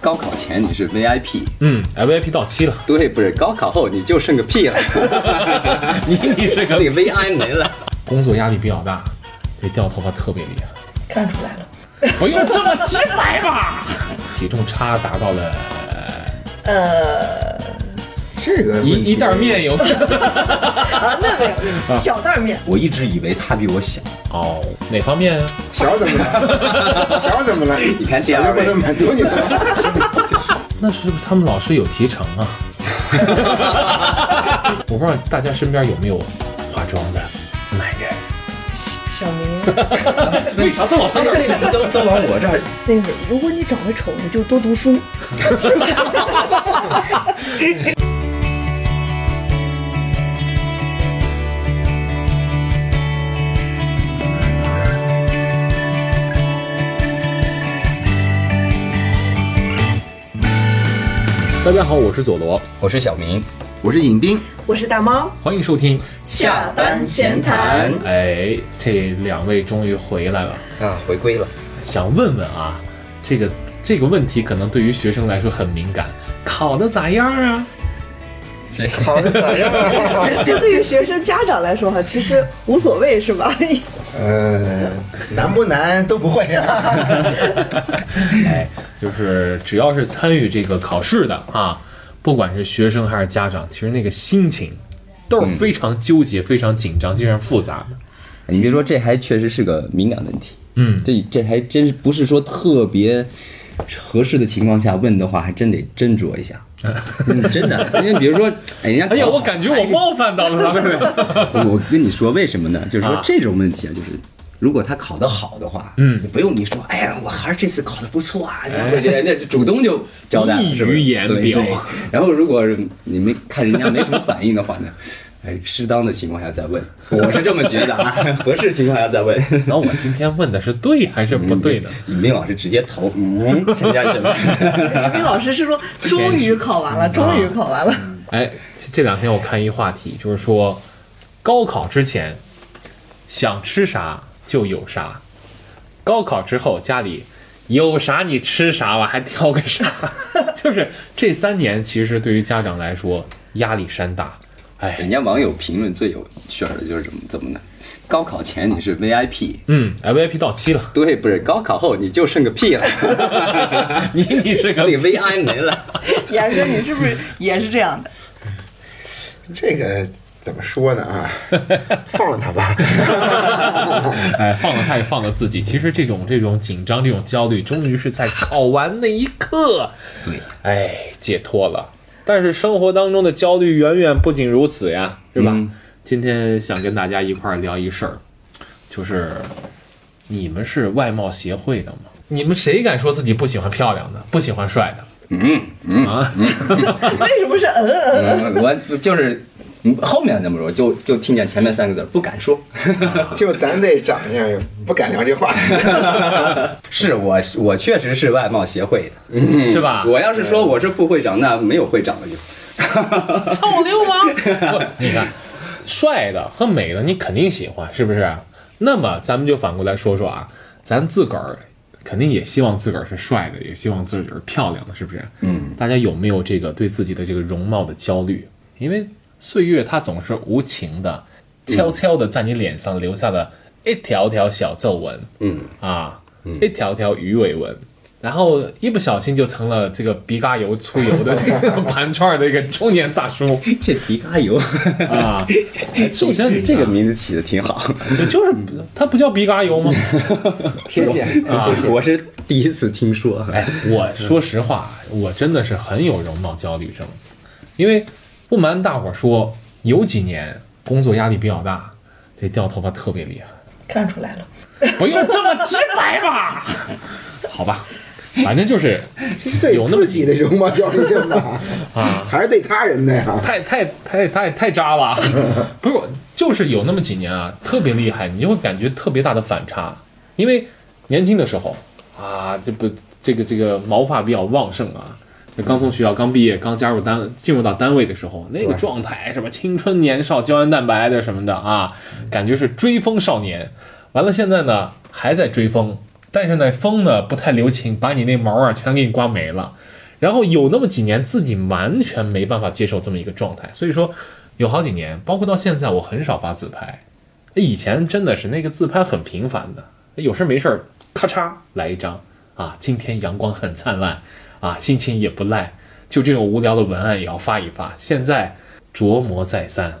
高考前你是 VIP，嗯，VIP 到期了，对，不是高考后你就剩个屁 了，你你是个那个 VI 没了。工作压力比较大，这掉头发特别厉害，看出来了。不用这么直白吧？体重差达到了呃，这个一一袋面有啊，那没有，小袋面。我一直以为他比我小，哦，哪方面？小怎么了？小怎么了？你看这小就二位不能满足你了。那是不是他们老师有提成啊？我不知道大家身边有没有化妆的男人？小明，为啥都往他那为什么都都往我这儿？那个，如果你长得丑，你就多读书。大家好，我是佐罗，我是小明，我是尹斌，我是大猫，欢迎收听。下班闲谈。哎，这两位终于回来了，啊，回归了。想问问啊，这个这个问题可能对于学生来说很敏感，考的咋样啊？这考的咋样？就对于学生家长来说哈，其实无所谓，是吧？呃，难不难都不会啊。哎，就是只要是参与这个考试的啊，不管是学生还是家长，其实那个心情都是非常纠结、非常紧张、非常复杂的。你别说，这还确实是个敏感问题。嗯，这这还真不是说特别合适的情况下问的话，还真得斟酌一下。嗯 真的，因为比如说，哎，人家哎呀，我感觉我冒犯到了 他们。我跟你说为什么呢？就是说啊。这种问题啊，就是如果他考得好的话，嗯。不用你说，哎呀，我还是这次考得不错啊，你会觉得那主动就交代了，溢于言然后如果你没看人家没什么反应的话呢，哎，适当的情况下再问，我是这么觉得啊，合适情况下再问。那我今天问的是对还是不对呢？尹斌老师直接投，嗯，陈家什么？李斌老师是说，终于考完了，终于考完了。哎，这两天我看一话题，就是说高考之前想吃啥就有啥，高考之后家里有啥你吃啥吧，还挑个啥？就是这三年其实对于家长来说压力山大。哎，人家网友评论最有趣儿的就是怎么怎么呢？高考前你是 VIP，嗯，VIP 到期了，对，不是高考后你就剩个屁了，你你是个 那个 VI 没了。严哥，你是不是也是这样的？这个怎么说呢啊？放了他吧。哎，放了他也放了自己。其实这种这种紧张、这种焦虑，终于是在考完那一刻，对，哎，解脱了。但是生活当中的焦虑远远不仅如此呀，是吧？嗯今天想跟大家一块儿聊一事儿，就是你们是外貌协会的吗？你们谁敢说自己不喜欢漂亮的，不喜欢帅的？嗯嗯，啊？为什么是嗯嗯嗯？嗯我就是嗯后面那么说，就就听见前面三个字不敢说。就咱这长相，不敢聊这话。是我我确实是外貌协会的，是吧？我要是说我是副会长，那没有会长了就。臭流氓！你看，帅的和美的你肯定喜欢，是不是？那么咱们就反过来说说啊，咱自个儿肯定也希望自个儿是帅的，也希望自个儿是漂亮的，是不是？嗯，大家有没有这个对自己的这个容貌的焦虑？因为岁月它总是无情的，悄悄的在你脸上留下了一条条小皱纹，嗯。啊，一条条鱼尾纹。然后一不小心就成了这个鼻嘎油出油的这个盘串儿的一个中年大叔。这鼻嘎油，啊。首先，这个名字起的挺好，就就是它不叫鼻嘎油吗？贴切 啊，我是第一次听说。哎，我说实话，我真的是很有容貌焦虑症，因为不瞒大伙说，有几年工作压力比较大，这掉头发特别厉害。看出来了。不用这么直白吧？好吧，反正就是 其实对有那么自己的容貌焦虑症吧，啊，还是对他人的呀？太太太太太渣了，不是，就是有那么几年啊，特别厉害，你就会感觉特别大的反差，因为年轻的时候啊，这不这个这个毛发比较旺盛啊，这刚从学校刚毕业，刚加入单进入到单位的时候，那个状态什么青春年少、胶原蛋白的什么的啊，感觉是追风少年。完了，现在呢还在追风，但是呢，风呢不太留情，把你那毛啊全给你刮没了。然后有那么几年自己完全没办法接受这么一个状态，所以说有好几年，包括到现在，我很少发自拍。以前真的是那个自拍很频繁的，有事没事儿咔嚓来一张啊，今天阳光很灿烂啊，心情也不赖，就这种无聊的文案也要发一发。现在琢磨再三，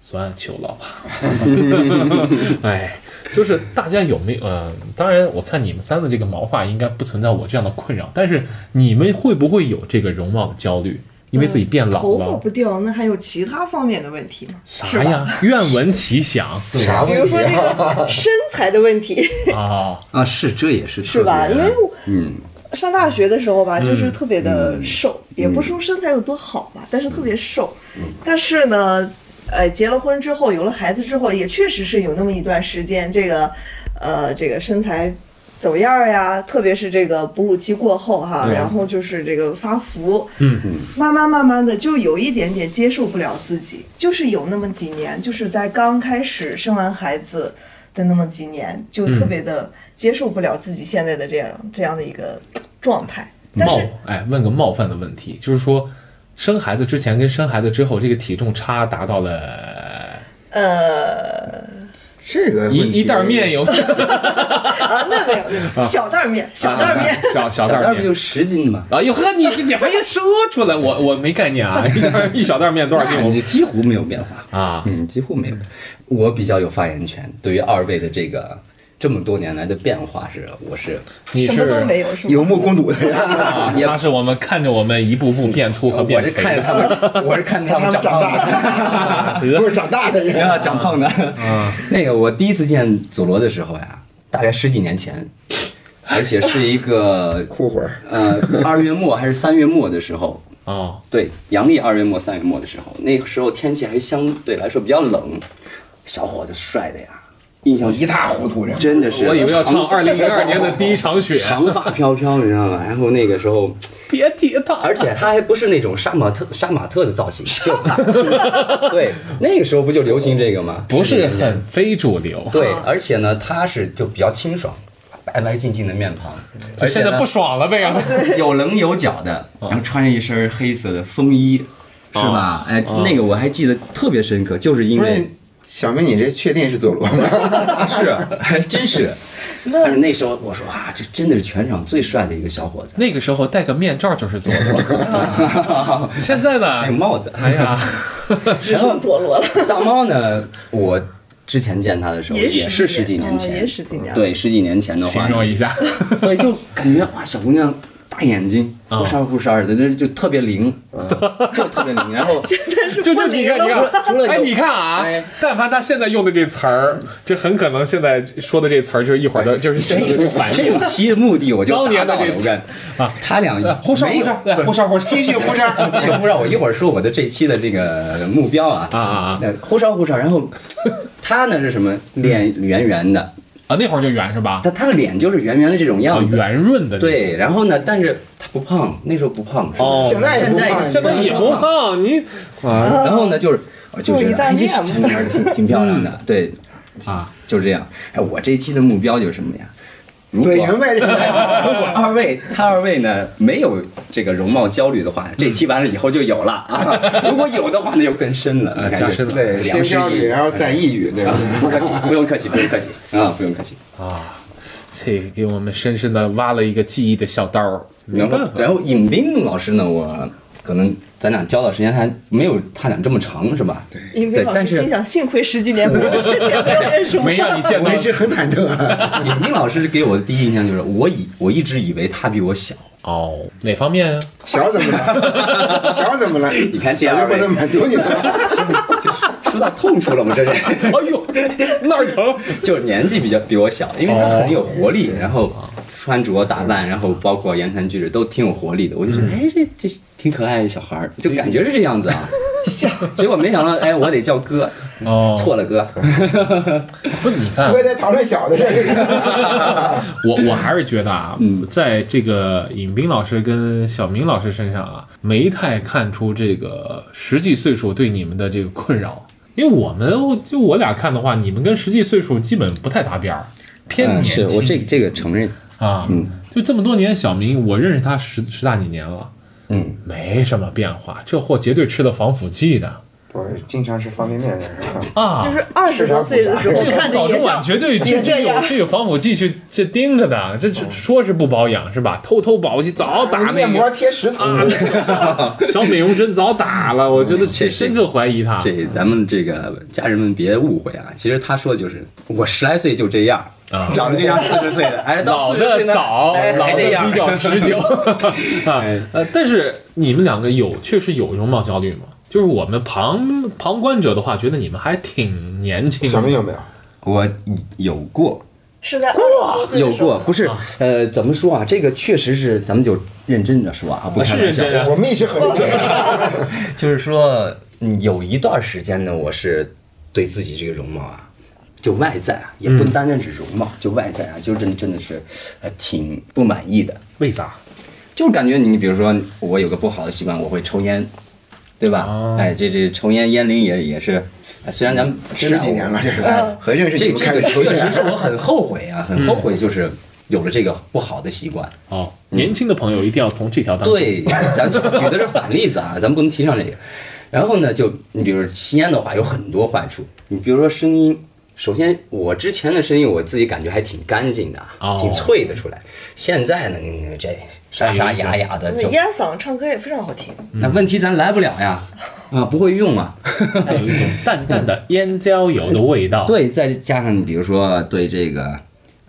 算，求了吧。哎，就是大家有没有？呃，当然，我看你们三的这个毛发应该不存在我这样的困扰，但是你们会不会有这个容貌的焦虑？因为自己变老了头发？不掉，那还有其他方面的问题吗？啥呀？愿闻其详 啥比如说问题这啊？个 身材的问题，啊！啊，是这也是是吧？因为嗯，上大学的时候吧，嗯就是特别的瘦，也不说身材有多好吧，但是特别瘦。但是呢，呃，结了婚之后，有了孩子之后，也确实是有那么一段时间，这个，呃，这个身材走样儿呀，特别是这个哺乳期过后哈，然后就是这个发福，嗯嗯，慢慢慢慢的就有一点点接受不了自己，就是有那么几年，就是在刚开始生完孩子的那么几年，就特别的接受不了自己现在的这样这样的一个状态。但冒是哎，问个冒犯的问题，就是说，生孩子之前跟生孩子之后，这个体重差达到了呃这个一一袋面有 啊，那没有，小袋儿面，小袋儿面。小小袋面不就。十斤吗？啊哟呵，你你还说出来，我我没概念啊！一袋一小袋面多少斤？你我几乎没有变化啊嗯，几乎没有。我比较有发言权，对于二位的这个这么多年来的变化是，我是你什么都没是有，是吗？有目共睹的人，啊，他是我们看着我们一步步变粗和我变肥是看着他们，我是看着他们 长长胖的。大的，不是长大的人。啊长胖的，那个我第一次见佐罗的时候呀，大概十几年前，而且是一个 哭会儿。呃二月末还是三月末的时候，哦，对，阳历二月末三月末的时候，那个时候天气还相对来说比较冷，小伙子帅的呀，印象一塌糊涂，这真的是，我以为要唱长二零零二年的第一场雪，长发飘飘，你知道吗？然后那个时候，别提他，而且他还不是那种杀马特杀马特的造型，就 对，那个时候不就流行这个吗？不是很非主流。对，而且呢，他是就比较清爽，白白净净的面庞，现在不爽了呗？啊 有棱有角的，然后穿着一身黑色的风衣，是吧？哎，那个我还记得特别深刻，就是因为小明，你这确定是佐罗吗？是还真是，但是那时候我说啊，这真的是全场最帅的一个小伙子，那个时候戴个面罩就是佐罗，现在呢？戴个？帽子，哎呀，只剩佐罗了，大猫呢，我之前见他的时候也也是十几年哦前，也十几年对，十几年前的话呢，形容一下，对，就感觉哇，小姑娘大眼睛，啊。忽闪忽闪的，就就特别灵，就特别灵。然后 就就你看，你看，除了哎，你看啊哎，但凡他现在用的这词儿，这很可能现在说的这词儿就是一会儿的，就是这个反应这一。期的目的我就当年的达到了这我看啊，他俩呼哨没有。呼哨，来呼哨呼哨，继续忽闪，继续忽闪，我一会儿说我的这期的这个目标啊。啊啊啊。那呼哨呼哨，然后他呢是什么？脸圆圆的，啊，那会儿就圆是吧？他他的脸就是圆圆的这种啊，样子，圆润的。对，，然后呢，但是他不胖，那时候不胖，哦，现在也现在不胖现在也不胖，你啊，然后呢，就是我就就一觉得哎，这袋面嘛这女孩儿挺挺漂亮的，对，啊，就是这样。哎，我这一期的目标就是什么呀？如果怼明白这个。如果二位他二位呢没有这个容貌焦虑的话，这期完了以后就有了啊。如果有的话，那就更深了，加深了对，先焦虑，然后再抑郁，对吧？不客气，不用客气，不用客气啊，不用客气啊。这给我们深深的挖了一个记忆的小刀儿，没然后办法。然后尹斌老师呢，我可能咱俩交的时间还没有他俩这么长，是吧？对因为老对但是师心想，幸亏十几年没有见没有认识我，没让你见到我一直很忐忑啊。尹斌老师给我的第一印象就是，我以我一直以为他比我小。哦，哪方面啊？小怎么了？小怎么了？你看这小就二位不能满足你了。说到痛处了，我这是 哎呦，那儿疼！就是年纪比较比我小，因为他很有活力，然后穿着打扮，然后包括言谈举止都挺有活力的。我就觉得，哎，这这挺可爱的小孩儿，就感觉是这样子啊。结果没想到，哎，我得叫哥，哦，错了哥。不，你看我，也在讨论小的事儿。我我还是觉得啊，在这个尹斌老师跟小明老师身上啊，没太看出这个实际岁数对你们的这个困扰。因为我们就我俩看的话，你们跟实际岁数基本不太搭边儿，偏嗯，年轻。是我这这个承认。啊，嗯。就这么多年，小明我认识他十十大几年了，嗯，没什么变化，这货绝对吃的防腐剂的我经常吃方便面的是吧？啊，就是二十多岁的时候这个看着也早中晚像绝对这这有这样。这有防腐剂去去盯着的，这这说是不保养是吧？偷偷保去早打那面膜个贴十层啊，小美容针早打了，我觉得这深刻怀疑他这咱们这个家人们别误会啊，其实他说的就是我十来岁就这样，啊长得就像四十岁的，哎，到老四十岁呢，的早，哎老这样比。较持久 啊哎。呃，但是你们两个有确实有容貌焦虑吗？就是我们旁旁观者的话，觉得你们还挺年轻的。小明有没有？我有过，是在二十多岁有的时候过，不是，呃，怎么说啊？这个确实是，咱们就认真的说啊，不啊是我们一直很认真。就是说，嗯有一段时间呢，我是对自己这个容貌啊，就外在啊，也不单单是容貌，就外在啊，就真真的是，呃，挺不满意的。为啥？就是感觉你，比如说我有个不好的习惯，我会抽烟，对吧？哦哎，这这抽烟烟龄也也是，哎虽然咱们十几年了，这哎个和认识这这个确实是我很后悔啊，很后悔，就是有了这个不好的习惯。哦，年轻的朋友一定要从这条当中。对，咱举举的是反例子啊，咱不能提倡这个。然后呢，就你比如吸烟的话，有很多坏处。你比如说声音，首先我之前的声音我自己感觉还挺干净的，挺脆的出来。现在呢，你这沙沙哑哑的，那烟嗓唱歌也非常好听，那问题咱来不了呀，啊，不会用啊。带有一种 淡淡的烟焦油的味道。，对，再加上比如说对这个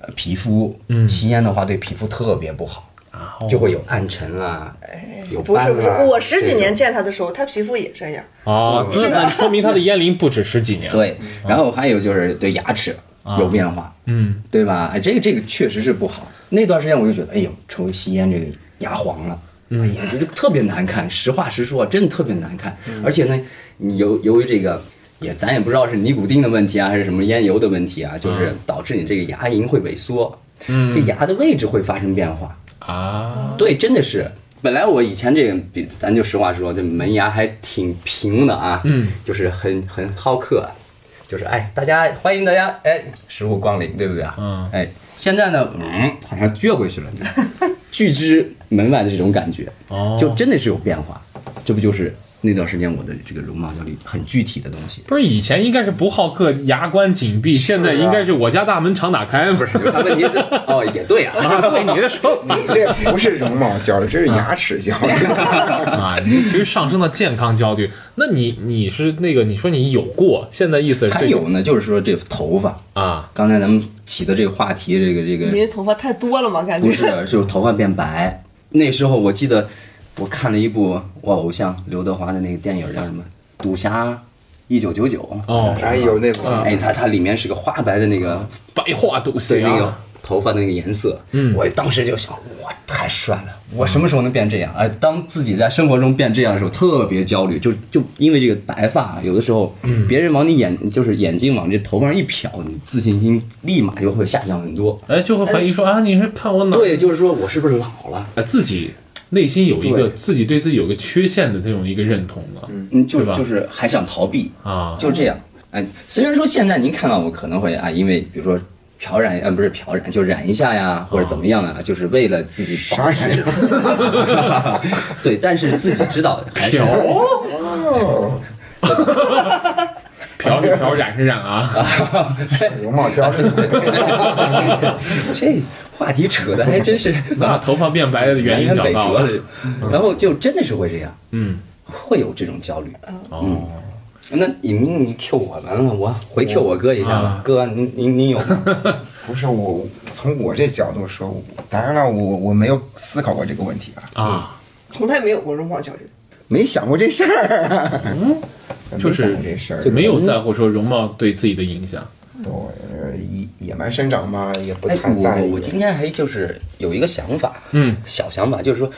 呃皮肤，嗯吸烟的话对皮肤特别不好，啊，就会有暗沉啦，有斑不是不是，我十几年见他的时候，他皮肤也这样。哦，那那说明他的烟龄不止十几年。，对，然后还有就是对牙齿有变化，嗯，对吧？哎，这个这个确实是不好。那段时间我就觉得，哎呦，抽吸烟这个牙黄了，哎呀，这个特别难看。实话实说，真的特别难看。而且呢，你由由于这个。也，咱也不知道是尼古丁的问题啊，还是什么烟油的问题啊，就是导致你这个牙龈会萎缩，嗯这牙的位置会发生变化。啊，对，真的是。本来我以前这个，比咱就实话实说，这门牙还挺平的啊，嗯，就是很很好客，就是哎，大家欢迎大家哎，食物光临，对不对啊？嗯哎，现在呢，嗯，好像撅回去了，就拒之门外的这种感觉，哦。就真的是有变化，这不就是那段时间我的这个容貌焦虑很具体的东西。不是以前应该是不好客，牙关紧闭，现在应该是我家大门常打开，不是？他问题哦，也对啊，啊，对，你这说你这不是容貌焦虑，这是牙齿焦虑。啊，你其实上升到健康焦虑。那你你是那个你说你有过，现在意思是还有呢，就是说这头发，啊，刚才咱们起的这个话题，这个这个因为头发太多了嘛，感觉不是，就是头发变白。那时候我记得我看了一部我偶像刘德华的那个电影，叫什么《赌侠一九九九》。哦，哎有那种哎，它它里面是个花白的那个，白话都对行那个啊，头发的那个颜色。嗯我当时就想，哇，太帅了！我什么时候能变这样？哎，当自己在生活中变这样的时候，特别焦虑，就就因为这个白发，有的时候别人往你眼就是眼睛往这头发上一瞟，你自信心立马就会下降很多。哎，就会怀疑说啊，你是看我哪？对，就是说我是不是老了？啊，自己内心有一个自己对自己有个缺陷的这种一个认同了嗯，就是就是还想逃避，啊，就这样。哎，虽然说现在您看到我可能会啊，因为比如说漂染，呃，不是漂染，就染一下呀，或者怎么样啊，就是为了自己保啥染？对，但是自己知道还是漂 哦，漂是漂，染是染啊，容貌焦虑。这话题扯的还真是把头发变白的原因找到了。然后就真的是会这样，嗯，会有这种焦虑。哦，那你你你 Q 我完了，我回 Q 我哥一下吧啊，哥，您您您有吗？不是我从我这角度说，当然了，我我没有思考过这个问题啊，啊，从来没有过容貌焦虑。没想过这事儿。嗯，就是这事儿，没有在乎说容貌对自己的影响。对呃野野蛮生长嘛，也不太在意。我今天还就是有一个想法，嗯，小想法，就是说，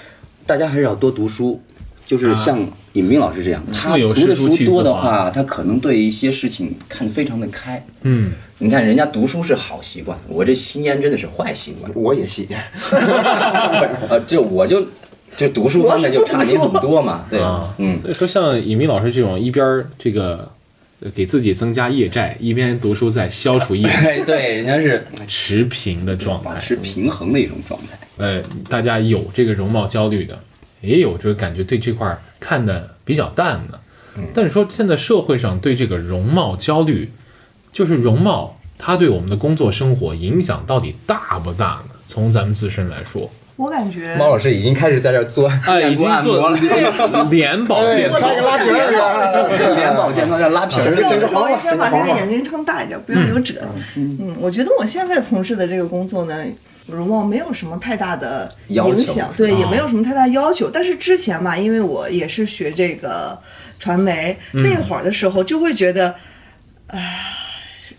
大家还是要多读书。就是像尹明老师这样，他读的书多的话，他可能对一些事情看得非常的开。嗯，你看人家读书是好习惯，我这吸烟真的是坏习惯。我也吸烟，呃，就我就就读书方面就差你很多嘛，对啊，嗯所以说像尹明老师这种一边儿这个呃给自己增加业债，一边读书在消除业债，哎，对，人家是持平的状态。保持平衡的一种状态。呃，大家有这个容貌焦虑的，也有就是感觉对这块儿看的比较淡的。但是说现在社会上对这个容貌焦虑，就是容貌它对我们的工作生活影响到底大不大呢？从咱们自身来说，我感觉猫老师已经开始在这儿做哎，已按摩了，脸 保哎健，穿个拉皮儿啊，脸保健操这儿拉皮儿。这这我应该把这个这个眼睛撑大一点，不要有褶。嗯，我觉得我现在从事的这个工作呢，容貌没有什么太大的影响，对，啊也没有什么太大要求。但是之前嘛，因为我也是学这个传媒，那会儿的时候就会觉得，唉，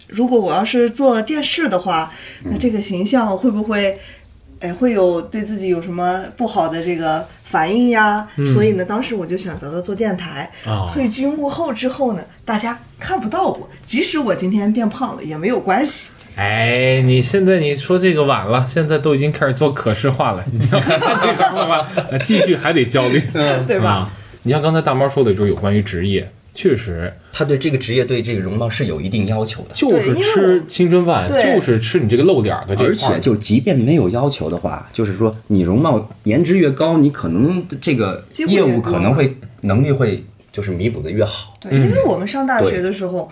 如果我要是做电视的话，那这个形象会不会？哎，会有对自己有什么不好的这个反应呀？所以呢，当时我就选择了做电台。哦退居幕后之后呢，大家看不到我，即使我今天变胖了也没有关系。哎，你现在你说这个晚了，现在都已经开始做可视化了，你要干这行了吧？那 继续还得焦虑，对吧啊？你像刚才大猫说的，就是有关于职业，确实。他对这个职业对这个容貌是有一定要求的，就是吃青春饭，对。就是吃你这个露点儿的这而块儿。且就即便没有要求的话，就是说你容貌颜值越高，你可能这个业务可能会能力会就是弥补的越好。对，因为我们上大学的时候，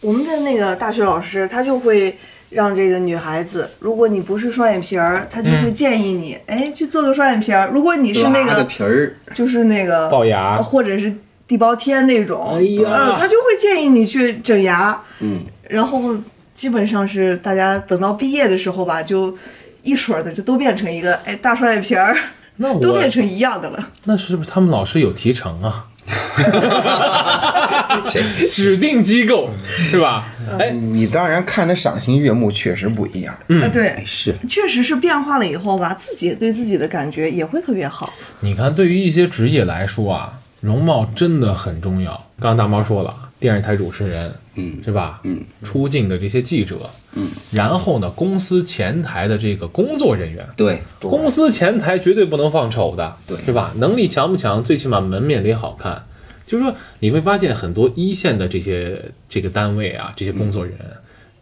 我们的那个大学老师他就会让这个女孩子，如果你不是双眼皮儿，他就会建议你，哎，去做个双眼皮儿。如果你是那个个，皮儿，就是那个龅牙。呃或者是地包天那种，哎呀呃，他就会建议你去整牙。嗯，然后基本上是大家等到毕业的时候吧，就一水儿的就都变成一个哎大双眼皮儿，那我都变成一样的了。那是不是他们老师有提成啊？谁指定机构是吧？哎，你当然看的赏心悦目，确实不一样。嗯，对，是确实是变化了以后吧，自己对自己的感觉也会特别好。你看，对于一些职业来说啊，容貌真的很重要。刚刚大猫说了，电视台主持人，嗯是吧？嗯，出镜的这些记者，嗯，然后呢，公司前台的这个工作人员，对，公司前台绝对不能放丑的，对是吧？能力强不强，最起码门面得好看。就是说，你会发现很多一线的这些这个单位啊，这些工作人员，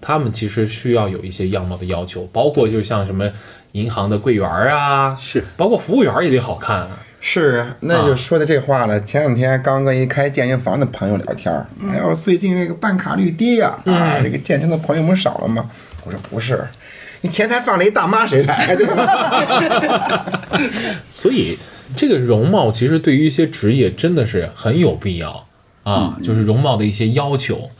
他们其实需要有一些样貌的要求，包括就像什么银行的柜员啊，是包括服务员也得好看啊。是啊，那就说的这话了。前两天刚跟一开健身房的朋友聊天儿，哎呦，最近这个办卡率低呀、啊，这个健身的朋友们少了吗？我说不是，你前台放了一大妈谁来？对吧？所以这个容貌其实对于一些职业真的是很有必要啊，就是容貌的一些要求。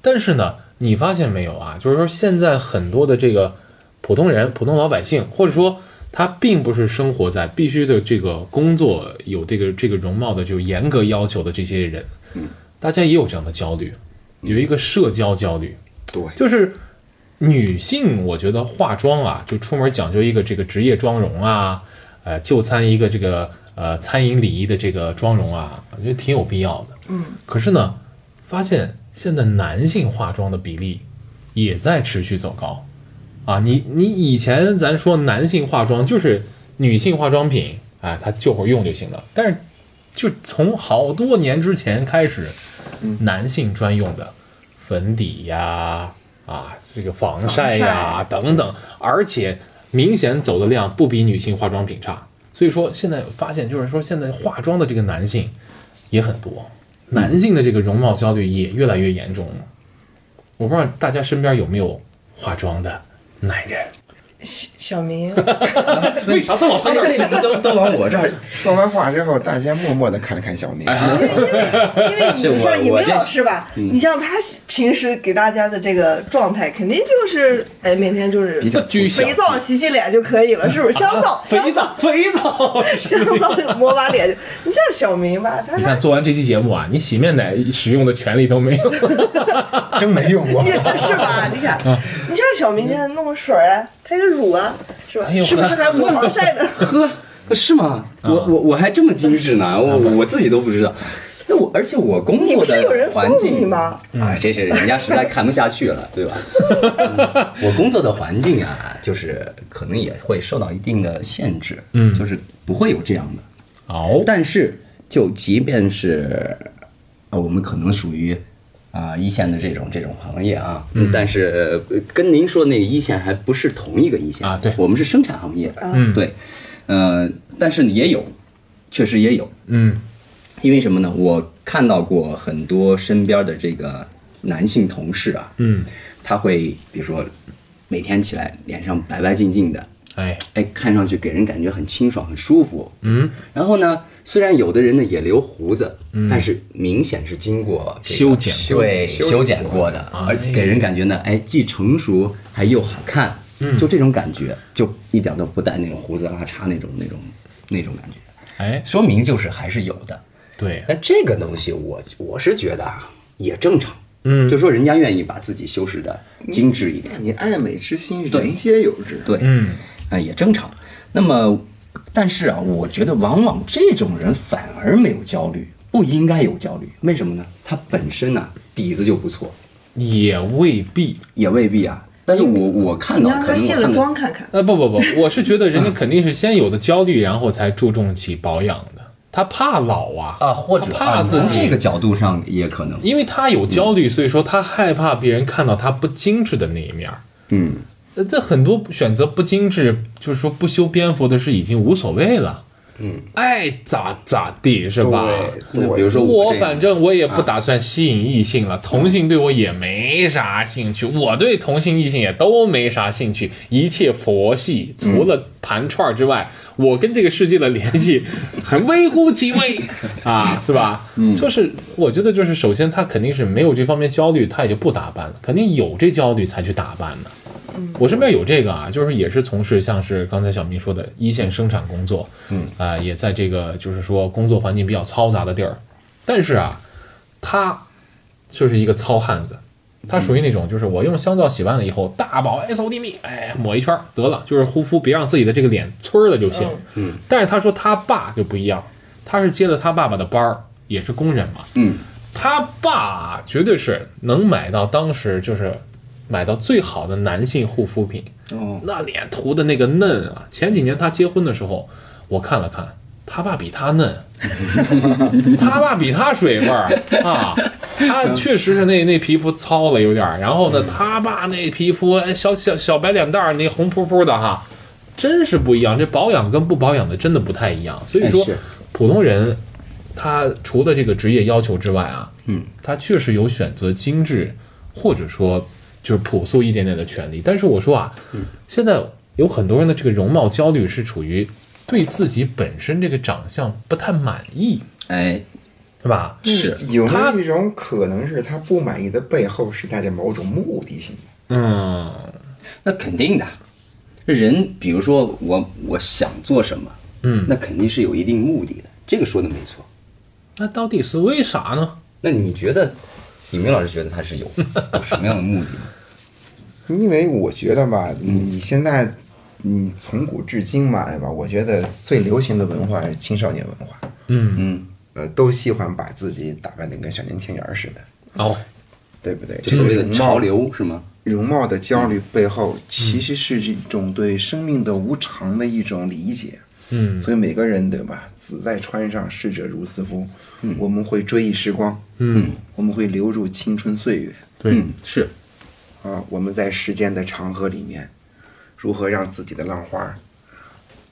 但是呢，你发现没有啊？就是说现在很多的这个普通人、普通老百姓，或者说他并不是生活在必须的这个工作有这个这个容貌的就严格要求的这些人，大家也有这样的焦虑，有一个社交焦虑。对，就是女性，我觉得化妆啊，就出门讲究一个这个职业妆容啊，呃，就餐一个这个呃餐饮礼仪的这个妆容啊，我觉得挺有必要的。嗯，可是呢，发现现在男性化妆的比例也在持续走高啊。你你以前咱说男性化妆就是女性化妆品，哎，他就会用就行了。但是就从好多年之前开始，男性专用的粉底呀、啊，这个防晒呀、等等，而且明显走的量不比女性化妆品差。所以说现在发现，就是说现在化妆的这个男性也很多，男性的这个容貌焦虑也越来越严重了。我不知道大家身边有没有化妆的男人？小小明，为啥这么哎为什么都都往我这儿？说完话之后，大家默默的看了看小明。因为你像尹老师吧，你像他平时给大家的这个状态，肯定就是哎，每天就是比较拘小肥皂洗洗脸就可以了，是不是？香皂，香肥皂，肥皂。香皂抹把脸就。你像小明吧，他你看做完这期节目啊，你洗面奶使用的权利都没有。真没用过。也是吧？你看，你像小明现在弄个水开个乳啊，是吧哎？呦是不是还抹防 晒的？呵，是吗？我我我还这么精致呢，我我自己都不知道。那我而且我工作的环境吗？啊，这是人家实在看不下去了，对吧？嗯 我工作的环境啊，就是可能也会受到一定的限制，嗯就是不会有这样的。哦，但是就即便是，呃，我们可能属于啊、一线的这种这种行业啊，但是呃跟您说那个一线还不是同一个一线啊对。我们是生产行业，嗯。对，呃，但是也有，确实也有，嗯。因为什么呢？我看到过很多身边的这个男性同事啊，嗯，他会比如说每天起来脸上白白净净的，哎。哎，看上去给人感觉很清爽、很舒服。嗯，然后呢，虽然有的人呢也留胡子，但是明显是经过这个修剪过。对，修修剪过的，而给人感觉呢，哎，既成熟还又好看，嗯。就这种感觉，就一点都不带那种胡子拉碴那种那种那种感觉，哎，说明就是还是有的。对，但这个东西我我是觉得啊，也正常。嗯。就说人家愿意把自己修饰的精致一点，你爱美之心，对。人皆有之。对，嗯啊、也正常。那么，但是啊，我觉得往往这种人反而没有焦虑，不应该有焦虑。为什么呢？他本身呢、底子就不错，也未必。也未必啊。但是我我看到，你让他卸了可能我看到妆看看。呃，不不不，我是觉得人家肯定是先有的焦虑，然后才注重起保养的。他怕老啊，啊，或者怕自己这个角度上也可能，因为他有焦虑，所以说他害怕别人看到他不精致的那一面儿。嗯，呃，这很多选择不精致，就是说不修边幅的是已经无所谓了。嗯，爱咋咋地是吧？对对，比如说我反正我也不打算吸引异性了，同性对我也没啥兴趣，我对同性异性也都没啥兴趣，一切佛系，除了盘串儿之外，我跟这个世界的联系很微乎其微啊，是吧？嗯，就是我觉得就是首先他肯定是没有这方面焦虑，他也就不打扮了，肯定有这焦虑才去打扮呢。我身边有这个啊，就是也是从事像是刚才小明说的一线生产工作，嗯。啊、也在这个就是说工作环境比较嘈杂的地儿，但是啊，他就是一个糙汉子，他属于那种就是我用香皂洗完了以后，大宝 S O D 蜜，哎抹一圈得了，就是护肤，别让自己的这个脸呲儿了就行。嗯，但是他说他爸就不一样，他是接了他爸爸的班儿，也是工人嘛，嗯，他爸绝对是能买到当时就是买到最好的男性护肤品，哦，那脸涂的那个嫩啊！前几年他结婚的时候，我看了看，他爸比他嫩，他爸比他水分儿啊！他确实是那那皮肤糙了有点儿，然后呢，他爸那皮肤哎小小小白脸蛋儿，那红扑扑的哈，真是不一样。这保养跟不保养的真的不太一样。所以说普通人他除了这个职业要求之外啊，嗯，他确实有选择精致或者说就是朴素一点点的权利。但是我说啊，现在有很多人的这个容貌焦虑是处于对自己本身这个长相不太满意，哎，是吧？是，有没他有一种可能是他不满意的背后是带着某种目的性的？嗯，那肯定的。人，比如说我我想做什么，嗯那肯定是有一定目的的，这个说的没错。那到底是为啥呢？那你觉得，李明老师觉得他是有有什么样的目的呢？因为我觉得吧，你现在，嗯，从古至今嘛，对吧？我觉得最流行的文化是青少年文化，嗯，嗯，呃，都喜欢把自己打扮得跟小年轻人儿似的，哦，对不对？就所谓的潮流是吗？容貌的焦虑背后，其实是一种对生命的无常的一种理解。嗯所以每个人对吧？子在川上，逝者如斯夫。嗯我们会追忆时光，嗯，我们会流入青春岁月对，嗯，是，啊！我们在时间的长河里面，如何让自己的浪花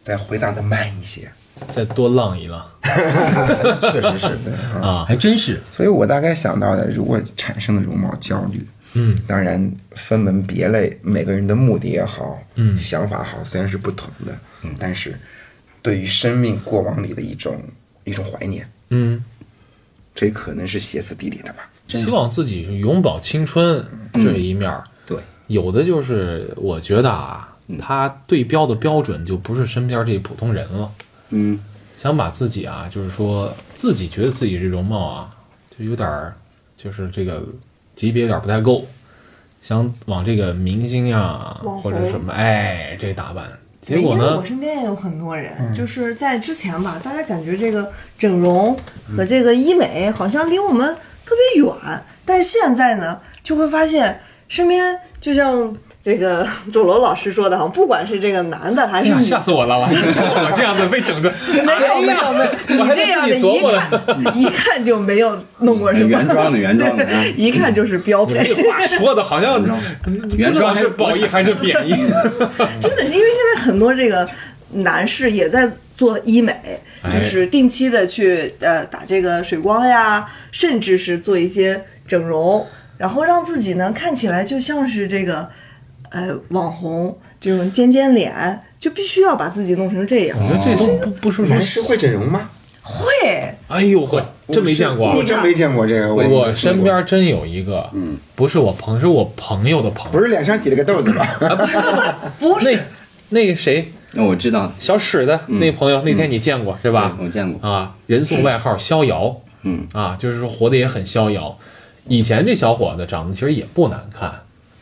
再回荡的慢一些？再多浪一浪 确实是啊，还真是。所以我大概想到的，如果产生了容貌焦虑，嗯，当然分门别类，每个人的目的也好，嗯，想法好，虽然是不同的，嗯，但是对于生命过往里的一种一种怀念，嗯，这可能是歇斯底里的吧。希望自己永葆青春这一面儿。对，有的就是我觉得啊，他对标的标准就不是身边这普通人了。嗯，想把自己啊，就是说自己觉得自己这容貌啊，就有点儿，就是这个级别有点儿不太够，想往这个明星呀、或者什么，哎，这打扮，结果呢因为我，身边也有很多人，就是在之前吧，大家感觉这个整容和这个医美好像离我们特别远，但是现在呢，就会发现身边就像这个 佐罗老师说的哈，不管是这个男的还是女吓死我了！我 这样子被整着，没有没有没有，我还你这样的一。看 一看就没有弄过什么原装的原装的一看就是标配这配。话说的好像原装是褒义还是贬义。真的是因为现在很多这个男士也在做医美，哎就是定期的去呃打这个水光呀，甚至是做一些整容，然后让自己呢看起来就像是这个呃网红这种尖尖脸，就必须要把自己弄成这样。我觉得这都不不是说男士会整容吗？会，哎呦呵，真没见过啊。我真没见过这个。我我身边真有一个，嗯，不是我朋友，是我朋友的朋友。不是脸上挤了个痘子吧？那不是那个谁，那我知道，小史的那朋友，那天你见过是吧？我见过。啊，人送外号逍遥，嗯啊，就是说活得也很逍遥。以前这小伙子长得其实也不难看，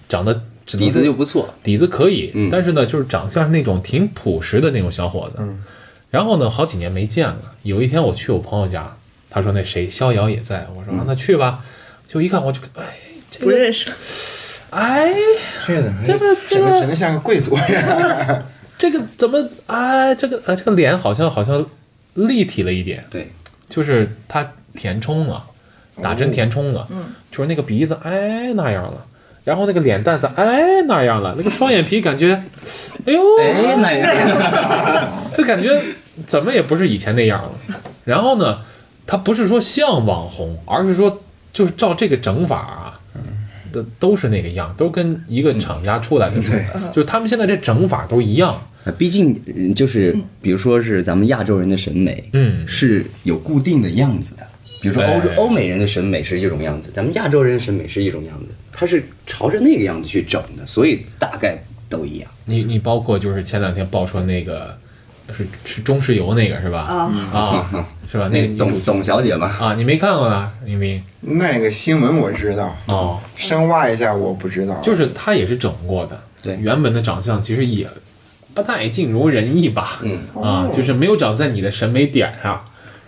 长得底子就不错，底子可以，嗯但是呢，就是长相是那种挺朴实的那种小伙子。嗯然后呢，好几年没见了。有一天我去我朋友家，他说那谁逍遥也在，我说让他去吧。就一看我就哎这不认识，哎这怎么这个这个整的整的像个贵族？这个怎么哎这个呃这个脸好像好像立体了一点，对，就是他填充了，打针填充了，嗯，就是那个鼻子哎那样了。然后那个脸蛋子哎那样了，那个双眼皮感觉，哎呦，哎，那样，就感觉怎么也不是以前那样了。然后呢，他不是说像网红，而是说就是照这个整法啊，都都是那个样，都跟一个厂家出来的，对就是他们现在这整法都一样。毕竟嗯就是比如说是咱们亚洲人的审美，嗯是有固定的样子的。比如说欧洲欧美人的审美是一种样子，咱们亚洲人的审美是一种样子，它是朝着那个样子去整的，所以大概都一样。你你包括就是前两天爆出那个是是中石油那个是吧？啊。啊，是吧？那个董董小姐嘛，啊，你没看过呢，你没那个新闻我知道，哦，深挖一下我不知道。就是她也是整过的，对。原本的长相其实也不太尽如人意吧，嗯。啊，就是没有长在你的审美点上，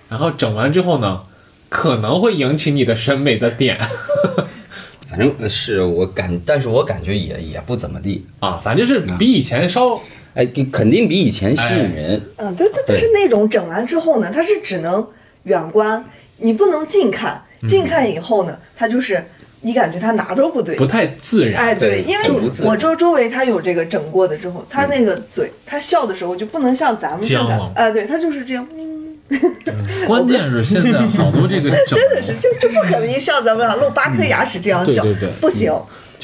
然后整完之后呢，可能会引起你的审美的点 反正是我感，但是我感觉也也不怎么地，啊，反正是比以前稍哎，肯定比以前吸引人。嗯，对，但但是那种整完之后呢，它是只能远观，你不能近看。近看以后呢，它就是你感觉它哪都不对不。太自然，哎，对，对因为我周周围他有这个整过的之后，他那个嘴，他笑的时候就不能像咱们似的僵了，哎，对他就是这样，嗯，关键是现在好多这个 真的是就就不可能像咱们俩露八颗牙齿这样笑，对对对不行。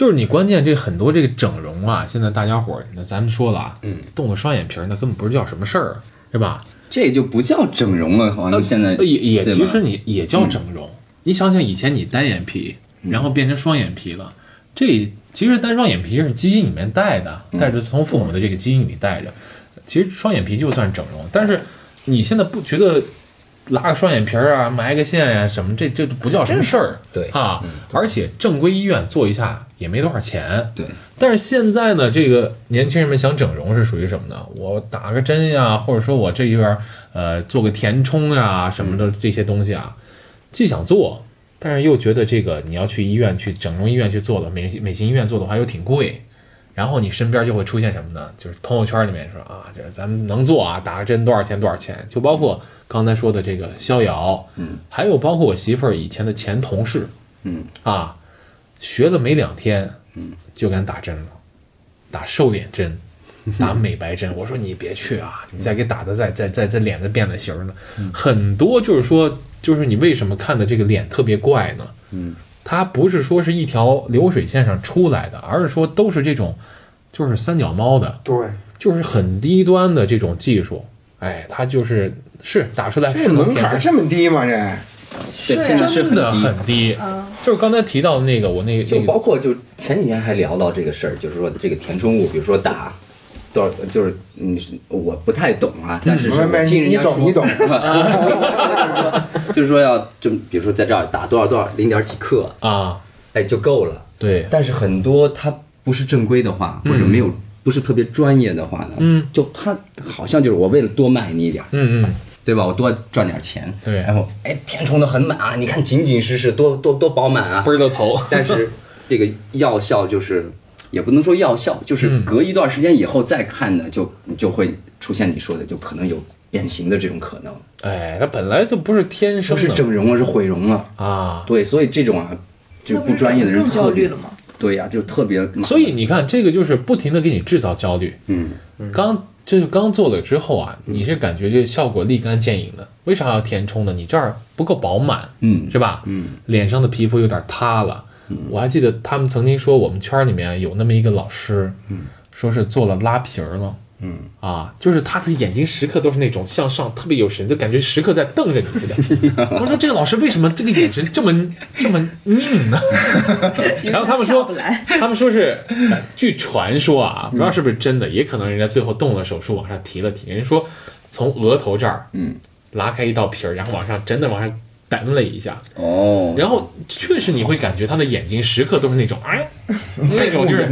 就是你关键这很多这个整容啊，现在大家伙儿，那咱们说了啊，嗯，动个双眼皮儿那根本不是叫什么事儿，是吧？这就不叫整容了，好像现在呃也也其实你也叫整容。你想想以前你单眼皮，然后变成双眼皮了，这其实单双眼皮是基因里面带的，带着从父母的这个基因里带着。其实双眼皮就算整容，但是你现在不觉得拉个双眼皮儿啊，埋个线呀、什么，这这都不叫什么事儿，对啊。而且正规医院做一下也没多少钱，对，但是现在呢，这个年轻人们想整容是属于什么呢？我打个针呀，或者说我这边儿呃做个填充呀什么的这些东西啊，既想做，但是又觉得这个你要去医院去整容医院去做的美美心医院做的话又挺贵，然后你身边就会出现什么呢？就是朋友圈里面说啊，这咱们能做啊，打个针多少钱多少钱，就包括刚才说的这个逍遥，嗯，还有包括我媳妇儿以前的前同事，嗯。啊，学了没两天，嗯，就敢打针了，打瘦脸针，打美白针。我说你别去啊，你再给打的再再再再脸再变了形儿呢。很多就是说，就是你为什么看的这个脸特别怪呢？嗯，它不是说是一条流水线上出来的，而是说都是这种，就是三脚猫的，对，就是很低端的这种技术。哎，它就是是打出来这门槛这么低吗？这对，现在是真的低很低。啊，就是刚才提到的那个，我那个就包括就前几天还聊到这个事儿，就是说这个填充物，比如说打多少，就是嗯，我不太懂啊，但是听人家说，你懂。你懂就是说要就比如说在这儿打多少多少零点几克，啊，哎就够了。对，但是很多它不是正规的话，或者没有不是特别专业的话呢，嗯，就它好像就是我为了多卖你一点儿，嗯嗯，对吧？我多赚点钱，对然后哎填充的很满啊，你看紧紧实实，多多多饱满啊，倍儿的头，但是 这个药效就是也不能说药效，就是嗯隔一段时间以后再看呢，就就会出现你说的，就可能有变形的这种可能，哎，它本来就不是天生不是整容了，是毁容了。啊。对，所以这种啊，就不专业的人更焦特别虑了吗？对呀、就特别。所以你看，这个就是不停的给你制造焦虑。嗯，刚就是刚做了之后啊，你是感觉这效果立竿见影的。为啥要填充呢？你这儿不够饱满，嗯是吧？嗯，脸上的皮肤有点塌了。我还记得他们曾经说，我们圈里面有那么一个老师，嗯，说是做了拉皮儿了。嗯啊，就是他的眼睛时刻都是那种向上，特别有神，就感觉时刻在瞪着你似的。我说这个老师为什么这个眼神这么这么拧呢？然后他们说他们说是，呃据传说啊，不知道是不是真的，也可能人家最后动了手术往上提了提。人家说从额头这儿，嗯，拉开一道皮儿，然后往上真的往上掸了一下，哦，然后确实你会感觉他的眼睛时刻都是那种哎，那种就是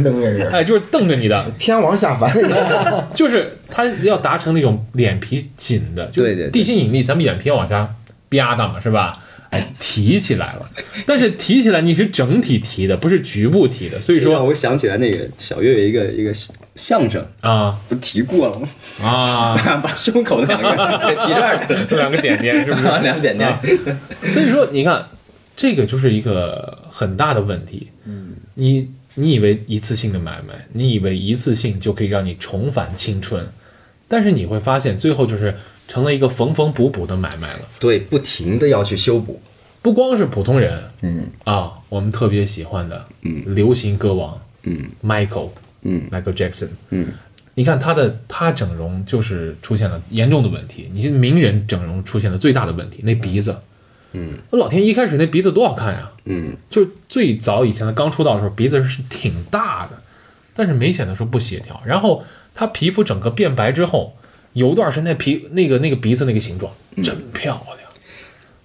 哎，就是瞪着你的，天王下凡，就是他要达成那种脸皮紧的，就对地心引力，咱们眼皮要往下吧嗒嘛，是吧？哎，提起来了，但是提起来你是整体提的，不是局部提的，所以说我想起来那个小岳岳一个一个相声，啊不提过了吗？啊，把胸口的两个给提这儿去了，两个点点是不是？两个点点啊所以说，你看，这个就是一个很大的问题。嗯，你你以为一次性的买卖，你以为一次性就可以让你重返青春，但是你会发现，最后就是成了一个缝缝补补的买卖了。对，不停的要去修补。不光是普通人嗯啊，我们特别喜欢的，嗯流行歌王嗯 Michael 嗯 Michael Jackson，嗯，你看他的他整容就是出现了严重的问题，你是名人整容出现了最大的问题，那鼻子，嗯，老天一开始那鼻子多好看呀，嗯。就最早以前他刚出道的时候鼻子是挺大的，但是明显的说不协调，然后他皮肤整个变白之后，有段时间那皮那个那个鼻子那个形状真漂亮，嗯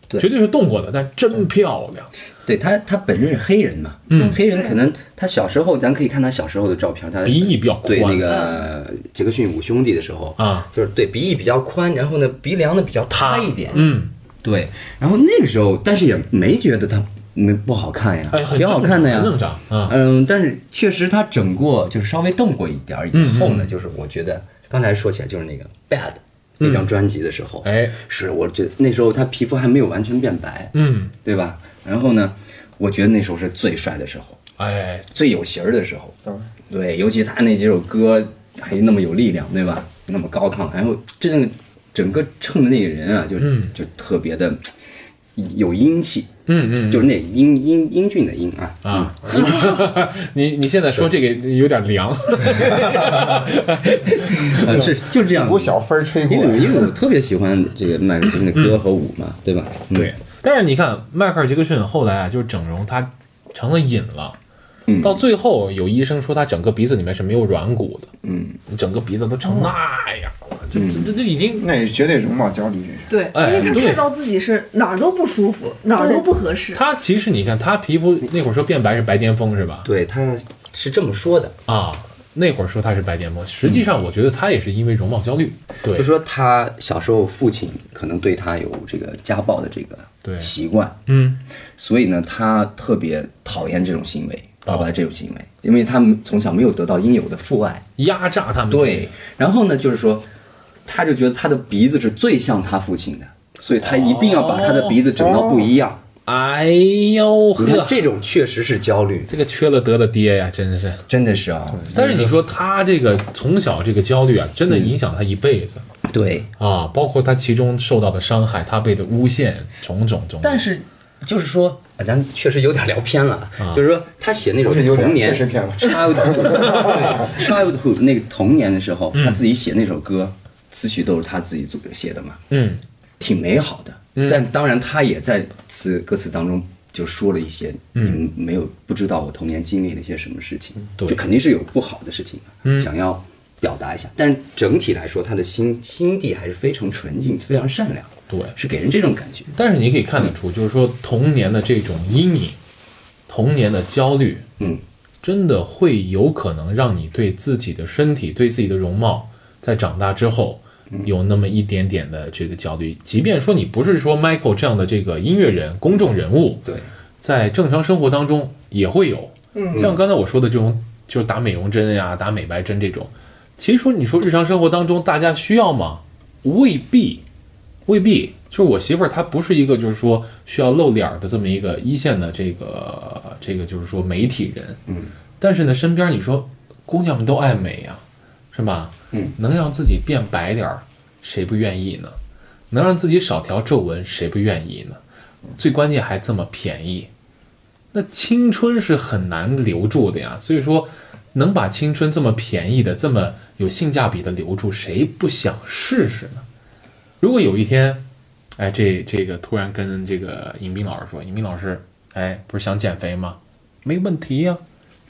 对。绝对是动过的，但真漂亮。对他，他本身是黑人嘛，嗯。黑人可能他小时候，咱可以看他小时候的照片，他鼻翼比较宽。对那个杰克逊五兄弟的时候啊，就是对鼻翼比较宽，然后呢鼻梁呢比较塌一点，嗯，对，然后那个时候，但是也没觉得他没不好看呀，哎，挺好看的呀，正常啊。嗯，但是确实他整过，就是稍微动过一点以后呢，嗯就是我觉得刚才说起来就是那个 Bad 那张专辑的时候，哎，是我觉得那时候他皮肤还没有完全变白，嗯，对吧？然后呢，我觉得那时候是最帅的时候，哎，最有型儿的时候，嗯对，尤其他那几首歌还那么有力量，对吧？那么高亢，然后真正整个唱的那个人啊，就、嗯。就特别的有英气，嗯嗯，就是那英英英俊的英啊啊，你你现在说这个有点凉，呃是就这样。一股小风吹过，因为因为我特别喜欢这个麦克尔杰克逊的歌和舞嘛，对吧？嗯。对。但是你看，迈克尔·杰克逊后来啊，就是整容，他成了瘾了。嗯到最后，有医生说他整个鼻子里面是没有软骨的，嗯，整个鼻子都成那样了，这这这这已经那也绝对容貌焦虑，这是。对，因为他看到自己是哪儿都不舒服，哪儿都不合适。他其实你看他皮肤那会儿说变白是白癜风是吧？对，他是这么说的，啊，那会儿说他是白癜风，实际上我觉得他也是因为容貌焦虑。对就，说他小时候父亲可能对他有这个家暴的这个习惯，嗯，所以呢，他特别讨厌这种行为，爸爸的这种行为，因为他们从小没有得到应有的父爱。压榨他们。对，然后呢，就是说，他就觉得他的鼻子是最像他父亲的，所以他一定要把他的鼻子整到不一样。哎呦呵，这种确实是焦虑，这个缺了德的爹呀，真是。真的是啊，但是你说他这个从小这个焦虑啊，真的影响他一辈子、对，啊，包括他其中受到的伤害，他被的诬陷，种种种。种。但是就是说，啊咱确实有点聊偏了，啊。就是说他写那首不是童年确实偏了。Childhood，对 childhood 那个童年的时候，嗯。他自己写那首歌，词曲都是他自己组写的嘛，嗯，挺美好的。但当然，他也在词歌词当中就说了一些，嗯，没有不知道我童年经历了一些什么事情，对就肯定是有不好的事情嘛，想要表达一下。但是整体来说，他的心心地还是非常纯净、非常善良，对。是给人这种感觉。但是你可以看得出，就是说童年的这种阴影，童年的焦虑，嗯，真的会有可能让你对自己的身体、对自己的容貌，在长大之后有那么一点点的这个焦虑。即便说你不是说 Michael 这样的这个音乐人、公众人物，对，在正常生活当中也会有。嗯像刚才我说的这种就是打美容针呀、打美白针这种。其实说你说日常生活当中大家需要吗？未必，未必。就是我媳妇儿她不是一个就是说需要露脸儿的这么一个一线的这个这个就是说媒体人，嗯，但是呢，身边你说姑娘们都爱美呀、是吧？嗯，能让自己变白点儿，谁不愿意呢？能让自己少条皱纹，谁不愿意呢？最关键还这么便宜，那青春是很难留住的呀。所以说，能把青春这么便宜的、这么有性价比的留住，谁不想试试呢？如果有一天，哎，这这个突然跟这个尹斌老师说，尹斌老师，哎，不是想减肥吗？没问题呀、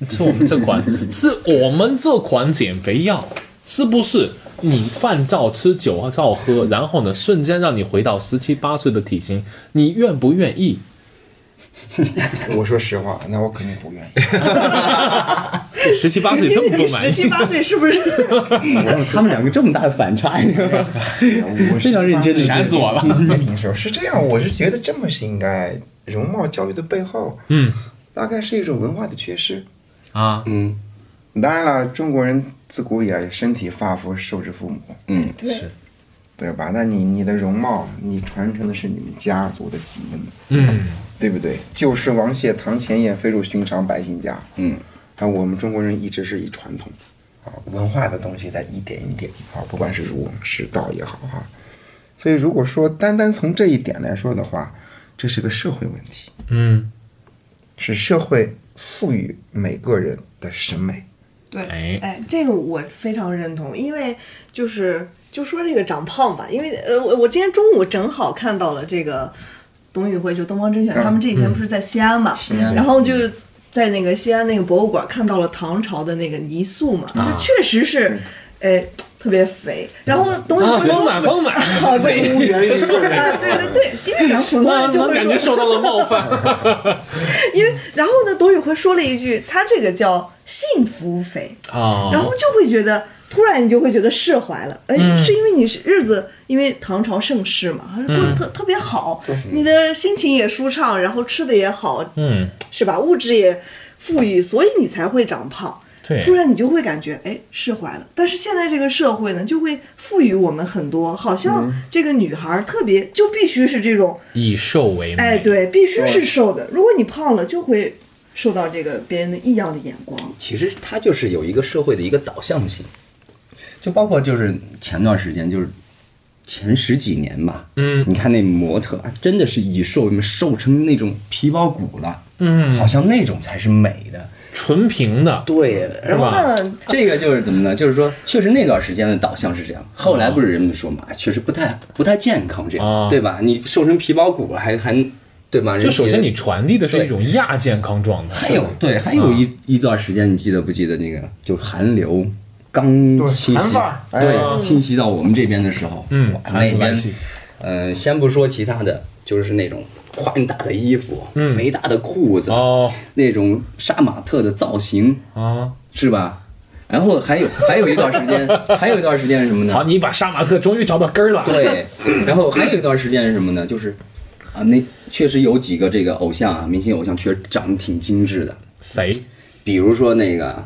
吃我们这款，是我们这款减肥药，是不是？你饭照吃，酒照喝，然后呢，瞬间让你回到十七八岁的体型，你愿不愿意？我说实话，那我肯定不愿意。十七八岁这么不满十七？八岁是不是？哇他们两个这么大的反差，你知道吗？我 非常认真的闪死我了！别听说是这样，我是觉得这么是应该。容貌焦虑的背后，嗯，大概是一种文化的缺失。啊，嗯当然了，中国人自古以来身体发肤受之父母，嗯，对是，对吧？那你你的容貌，你传承的是你们家族的基因，嗯，对不对？旧时王谢堂前燕，飞入寻常百姓家。嗯，啊，我们中国人一直是以传统啊文化的东西在一点一点啊，不管是儒是道也好哈。所以如果说单单从这一点来说的话，这是个社会问题，嗯，是社会赋予每个人的审美。对，哎。哎，这个我非常认同，因为就是就说这个长胖吧，因为呃，我我今天中午正好看到了这个董宇辉，就东方甄选，他们这几天不是在西安嘛，然后就在那个西安那个博物馆看到了唐朝的那个泥塑嘛，啊就确实是，哎，特别肥。然后董宇啊，辉说，丰满 丰满，啊，对，啊，对对对，因为咱普通人就会说能感觉，受到了冒犯。因为然后呢，董宇辉说了一句，他这个叫幸福肥。啊，然后就会觉得，突然你就会觉得释怀了。哎，是因为你是日子，因为唐朝盛世嘛，还是过得特、特别好，你的心情也舒畅，然后吃的也好，嗯，是吧？物质也富裕，所以你才会长胖。对突然你就会感觉哎释怀了。但是现在这个社会呢，就会赋予我们很多，好像这个女孩儿特别就必须是这种，以瘦为美。哎，对，必须是瘦的。如果你胖了，就会受到这个别人的异样的眼光。其实它就是有一个社会的一个导向性，就包括就是前段时间就是前十几年吧，嗯你看那模特啊，真的是以瘦瘦成那种皮包骨了，嗯，好像那种才是美的。纯平的，对，然后是吧？这个就是怎么呢？就是说，确实那段时间的导向是这样。后来不是人们说嘛，哎确实不太不太健康，这样、啊对吧？你瘦成皮包骨还还对吧？就首先你传递的是一种亚健康状态。还有对，还有一、一段时间，你记得不记得那个？就寒流刚侵袭对，侵袭到我们这边的时候，嗯哇那边呃，先不说其他的，就是那种宽大的衣服、肥大的裤子，嗯哦那种杀马特的造型，啊，是吧？然后还有 还有一段时间，还有一段时间是什么呢？好，你把杀马特终于找到根儿了。，对，然后还有一段时间是什么呢？就是啊，那确实有几个这个偶像啊，明星偶像确实长得挺精致的，谁？比如说那个。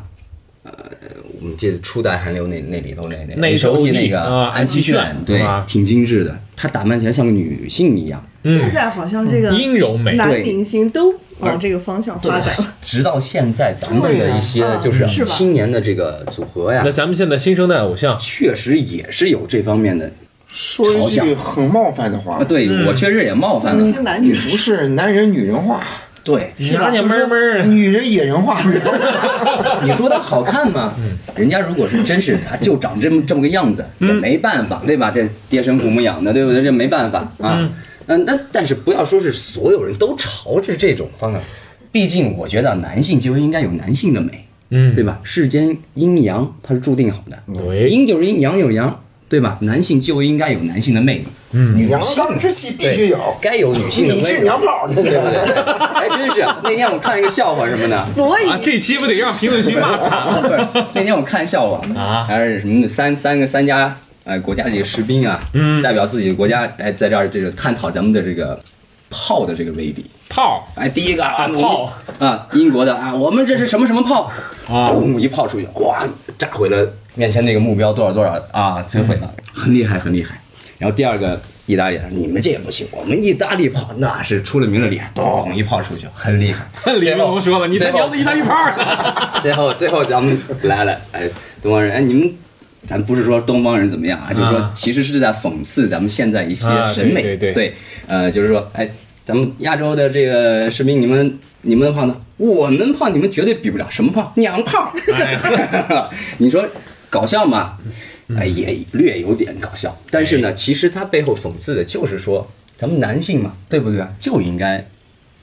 呃，我们记得初代韩流那那里头那那那时候那个啊安七炫对啊，挺精致的，她打扮起来像个女性一样。现在好像这个阴柔美。男对明星都往这个方向发展了。直到现在，咱们的一些 就是青年的这个组合呀那，咱们现在新生代偶像，确实也是有这方面的说一句很冒犯的话啊。，对我确实也冒犯分不了。清男女不是男人女人化，对，娘娘们儿女人野人化。你说她好看吗？人家如果是真是她就长这么这么个样子，也没办法，对吧？这爹生父母养的，对不对？这没办法啊。嗯，但但是不要说是所有人都朝着这种方向，毕竟我觉得男性就应该有男性的美，嗯对吧？世间阴阳它是注定好的，对阴就是阴，阳有阳，对吧？男性就应该有男性的魅力，嗯，女阳性刚之气必须有，该有女性的你温柔。去娘炮，对不对？还 真是，那天我看一个笑话什么的，所以。啊，这期不得让评论区骂惨了？那天我看笑话啊。还是什么三三个三家哎国家这个士兵啊，嗯，代表自己的国家哎在这儿这个探讨咱们的这个炮的这个威力。炮。哎，第一个啊，炮。啊，英国的啊，我们这是什么什么炮？啊。咚一炮出去，哗，炸毁了面前那个目标多少多少啊，摧毁了，很厉害，很厉害。然后第二个意大利人，你们这也不行，我们意大利炮那是出了名的厉害，咚一炮出去，很厉害。李云龙说了，你才最后娘的意大利炮呢！最后，最后咱们来了，哎，东方人，哎，你们，咱不是说东方人怎么样啊，就是说啊其实是在讽刺咱们现在一些啊审美，对对对呃，就是说，哎，咱们亚洲的这个士兵，你们你们的炮呢？我们炮你们绝对比不了，什么炮？娘炮！哎 你说搞笑嘛？哎，也略有点搞笑，但是呢，其实它背后讽刺的就是说，咱们男性嘛，对不对啊？就应该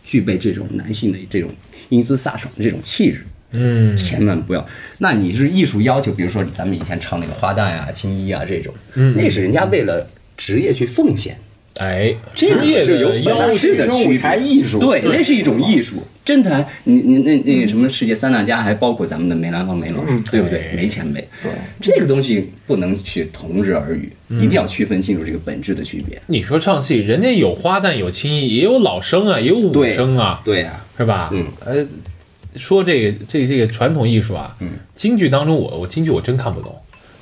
具备这种男性的这种英姿飒爽的这种气质。嗯，千万不要。那你是艺术要求，比如说咱们以前唱那个花旦啊、青衣啊这种，嗯那是人家为了职业去奉献，哎，这个职业是有的要本质的是舞。台艺术对，那是一种艺术。真谈，你你那那个什么世界三大家，还包括咱们的梅兰芳梅老师，对不对？梅前辈，对这个东西不能去同日而语，一定要区分清楚这个本质的区别。你说唱戏，人家有花旦，有青衣，也有老生啊，也有武生啊，对呀，是吧？嗯，呃，说这个这这个传统艺术啊，嗯，京剧当中我我京剧我真看不懂，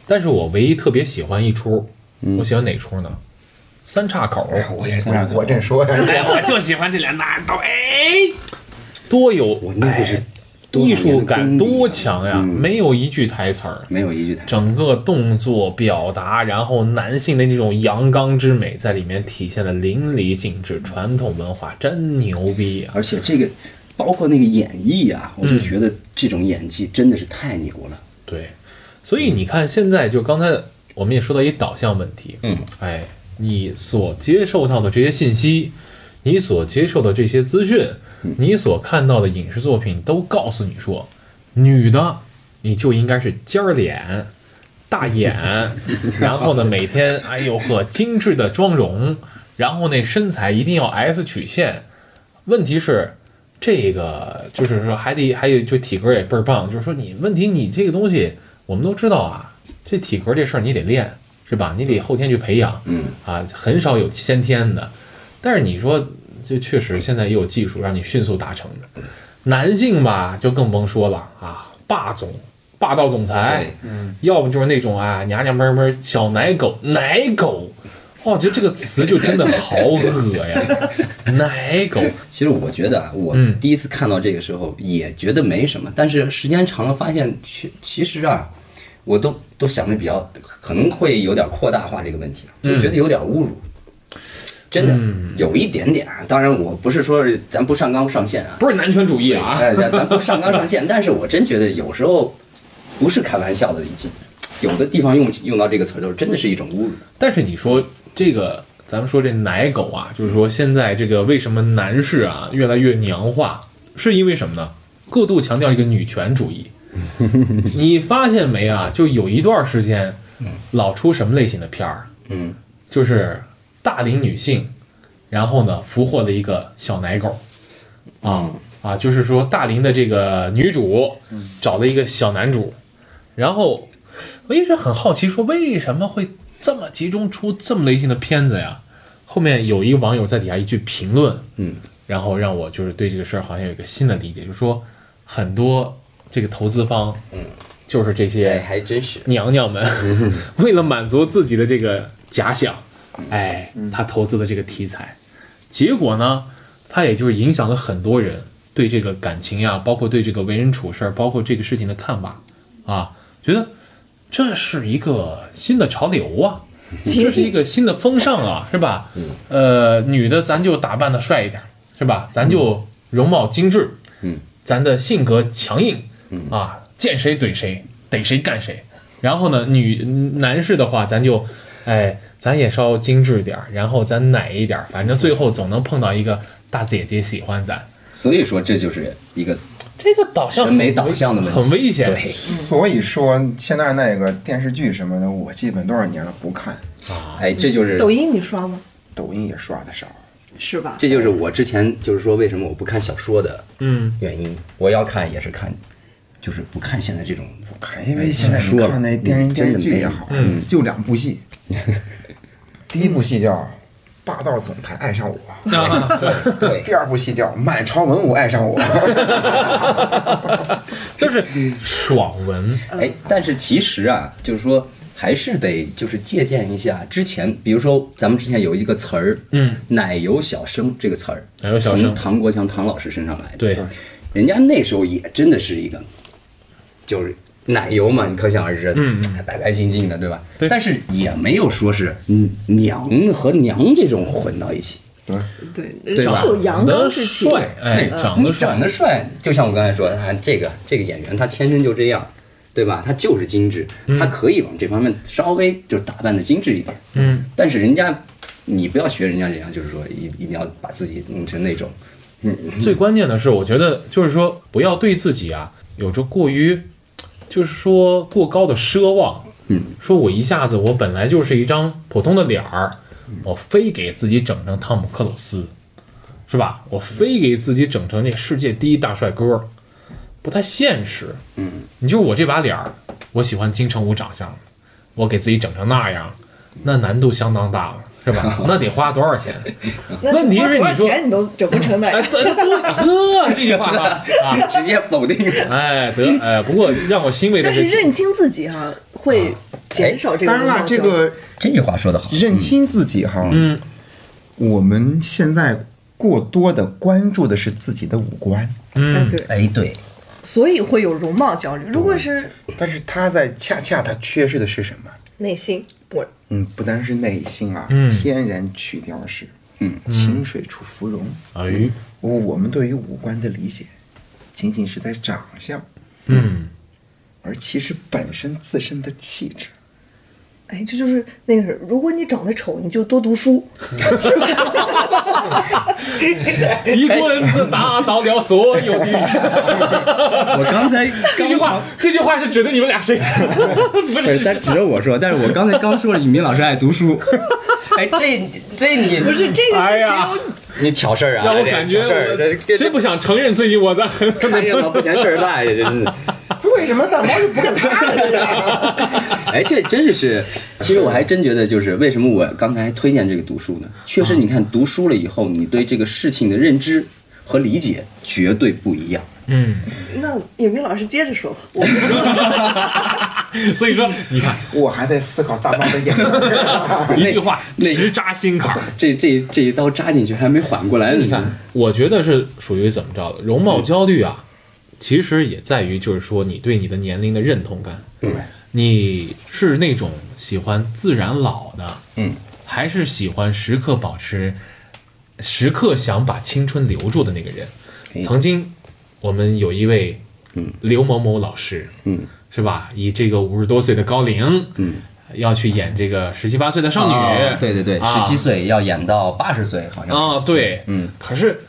但是我唯一特别喜欢一出，嗯我喜欢哪出呢？三岔口。哎，我也三岔口我正说呀，哎，我就喜欢这俩大刀，哎，多有艺术感多强呀！嗯没有一句台词儿，没有一句台词。整个动作表达，然后男性的那种阳刚之美在里面体现的淋漓尽致，传统文化真牛逼啊！而且这个包括那个演绎啊，我就嗯觉得这种演技真的是太牛了。对，所以你看，现在就刚才我们也说到一导向问题，嗯，哎，你所接受到的这些信息，你所接受的这些资讯，你所看到的影视作品，都告诉你说，女的你就应该是尖儿脸、大眼，然后呢，每天哎呦呵，精致的妆容，然后那身材一定要 S 曲线。问题是，这个就是说还得还有就体格也倍儿棒，就是说你问题你这个东西我们都知道啊，这体格这事儿你得练是吧？你得后天去培养，嗯啊，很少有先天的。但是你说这确实现在也有技术让你迅速达成的，男性吧就更甭说了啊，霸总。霸道总裁，嗯要不就是那种啊娘娘们们小奶狗，奶狗，哇，我觉得这个词就真的好恶呀，奶狗，其实我觉得啊，我嗯第一次看到这个时候也觉得没什么，但是时间长了发现，其其实啊，我都都想的比较可能会有点扩大化这个问题，就觉得有点侮辱。真的有一点点啊，当然我不是说是咱不上纲上线啊，不是男权主义啊，哎，咱咱不上纲上线，但是我真觉得有时候不是开玩笑的，已经有的地方用用到这个词儿就是，真的是一种侮辱。但是你说这个，咱们说这奶狗啊，就是说现在这个为什么男士啊越来越娘化，是因为什么呢？过度强调一个女权主义。你发现没啊？就有一段时间，老出什么类型的片儿？嗯，就是大龄女性，然后呢俘获了一个小奶狗，啊啊，就是说大龄的这个女主找了一个小男主，然后我一直很好奇，说为什么会这么集中出这么类型的片子呀？后面有一个网友在底下一句评论，嗯，然后让我就是对这个事儿好像有一个新的理解，就是说很多这个投资方，嗯，就是这些哎，还真是。娘娘们 为了满足自己的这个假想，哎，他投资的这个题材，结果呢，他也就是影响了很多人对这个感情呀，包括对这个为人处事儿，包括这个事情的看法。啊，觉得这是一个新的潮流啊，这是一个新的风尚啊，是吧？呃，女的咱就打扮的帅一点，是吧？咱就容貌精致，嗯，咱的性格强硬，啊，见谁怼谁，逮谁干谁。然后呢，女男士的话，咱就，哎，咱也稍精致点儿，然后咱奶一点儿，反正最后总能碰到一个大姐姐喜欢咱。所以说，这就是一个这个导向审美很导向的问题，很危险。对，所以说现在那个电视剧什么的，我基本多少年了不看啊，哎，这就是抖音你刷吗？抖音也刷的少。是吧？这就是我之前就是说为什么我不看小说的嗯，原因。我要看也是看，就是不看现在这种不看，因为现在你说看那电视电视剧也好，嗯就两部戏。第一部戏叫《霸道总裁爱上我，啊，对，对，第二部戏叫满朝文武爱上我，就是爽文，哎，但是其实啊，就是说还是得就是借鉴一下之前，比如说咱们之前有一个词儿，嗯，奶油小生这个词儿，奶油小生从唐国强唐老师身上来的。对，人家那时候也真的是一个，就是奶油嘛，你可想而知，嗯白白净净的，对吧？对但是也没有说是嗯娘和娘这种混到一起。对，对长得刚之气。帅，哎，长得长，得帅，就像我刚才说的，啊，这个这个演员他天生就这样，对吧？他就是精致，他可以往这方面稍微就打扮的精致一点。嗯，但是人家，你不要学人家这样，就是说一一定要把自己弄成那种，嗯最关键的是，我觉得就是说，不要对自己啊有着过于，就是说过高的奢望。嗯，说我一下子我本来就是一张普通的脸儿，我非给自己整成汤姆克鲁斯，是吧？我非给自己整成那世界第一大帅哥，不太现实。嗯，你就我这把脸儿，我喜欢金城武长相，我给自己整成那样，那难度相当大了，是吧？那得花多少钱？那问题是你说钱你都整不成那哎，样。对对对，呵，这句话啊，啊 直接否定。哎，得，哎，不过让我欣慰的但是是，认清自己哈、会减少这个当然了。这个这句话说得好，认清自己哈，嗯，我们现在过多的关注的是自己的五官，哎嗯，对，哎，对，所以会有容貌焦虑。如果是但是他在恰恰他缺失的是什么？内心，我嗯，不单是内心啊，嗯天然曲调是，嗯，清水出芙蓉。哎，我们对于五官的理解，仅仅是在长相，嗯，而其实本身自身的气质。哎，这就是那个是，如果你长得丑，你就多读书。一棍子打倒了所有的人。我刚才这句话，这句话是指的你们俩谁？不不是，他指着我说，但是我刚才刚说了，尹明老师爱读书。哎，这这你不是这个是哎呀形你挑事儿啊？让我感觉事儿这我这真不想承认自己我在很看热闹不嫌事儿大呀，真的。他为什么大毛就不跟他了呀？哎，这真是，其实我还真觉得，就是为什么我刚才推荐这个读书呢？确实，你看读书了以后，你对这个事情的认知和理解绝对不一样。嗯，那尹明老师接着说吧。我所以说你看我还在思考大猫的眼睛。一句话直扎心坎儿。这这这一刀扎进去还没缓过来呢。你看，我觉得是属于怎么着的？容貌焦虑啊，其实也在于就是说你对你的年龄的认同感。对，你是那种喜欢自然老的，嗯，还是喜欢时刻保持、时刻想把青春留住的那个人？哎。曾经我们有一位，嗯，刘某某老师，嗯。是吧？以这个五十多岁的高龄，嗯，要去演这个十七八岁的少女，哦对对对，啊。十七岁要演到八十岁，好像。啊，对，嗯，可是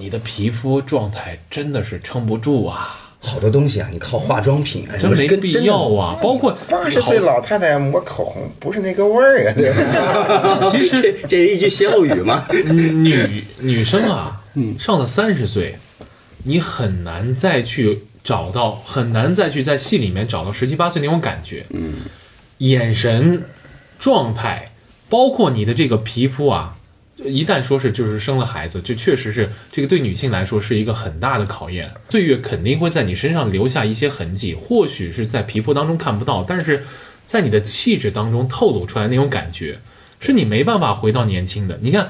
你的皮肤状态真的是撑不住啊，好多东西啊，你靠化妆品啊，真没必要啊，包括八十岁老太太抹口红不是那个味儿啊，对吧？其实这这是一句歇后语嘛？女女生啊，上了三十岁，你很难再去找到，很难再去在戏里面找到十七八岁那种感觉。嗯，眼神、状态，包括你的这个皮肤啊，一旦说是就是生了孩子，就确实是这个对女性来说是一个很大的考验。岁月肯定会在你身上留下一些痕迹，或许是在皮肤当中看不到，但是在你的气质当中透露出来那种感觉，是你没办法回到年轻的。你看，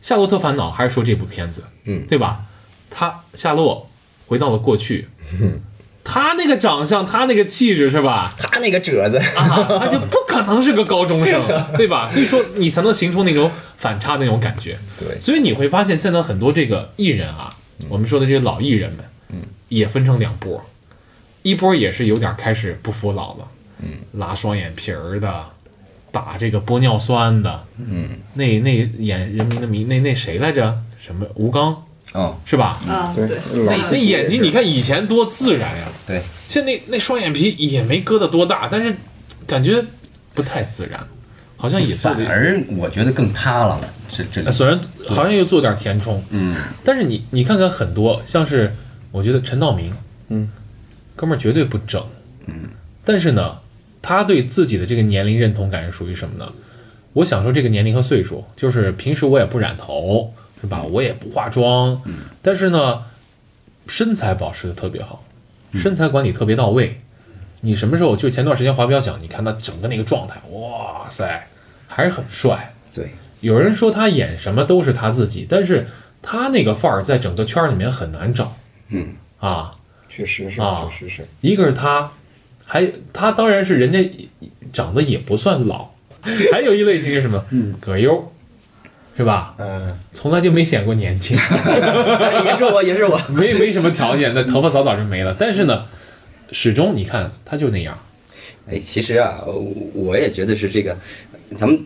夏洛特烦恼》还是说这部片子，嗯对吧？他夏洛回到了过去，他那个长相，他那个气质是吧？他那个褶子，啊，他就不可能是个高中生，对吧？所以说你才能形成那种反差那种感觉。对所以你会发现现在很多这个艺人啊，我们说的这些老艺人们，嗯，也分成两波，一波也是有点开始不服老了，嗯，拉双眼皮儿的，打这个玻尿酸的，嗯，那那演《人民的名》那那谁来着？什么吴刚哦，是吧？啊，对。对，那眼睛你看以前多自然呀，对，现在那那双眼皮也没割得多大，但是感觉不太自然，好像也。反而我觉得更塌了。这这虽然好像又做点填充，嗯，但是你你看看很多像是，我觉得陈道明，嗯，哥们儿绝对不整，嗯，但是呢，他对自己的这个年龄认同感是属于什么呢？我享受这个年龄和岁数，就是平时我也不染头，是吧？我也不化妆，但是呢，身材保持的特别好，身材管理特别到位。你什么时候就前段时间滑标奖，你看他整个那个状态，哇塞，还是很帅。对，有人说他演什么都是他自己，但是他那个范儿在整个圈儿里面很难找嗯，啊。确实是，啊确实是。一个是他，还他当然是人家长得也不算老，还有一类型是什么？嗯，葛优，是吧？嗯，从来就没显过年轻，也是我，也是我。没没什么条件，那头发早早就没了。但是呢，始终你看他就那样，哎，其实啊，我也觉得是这个，咱们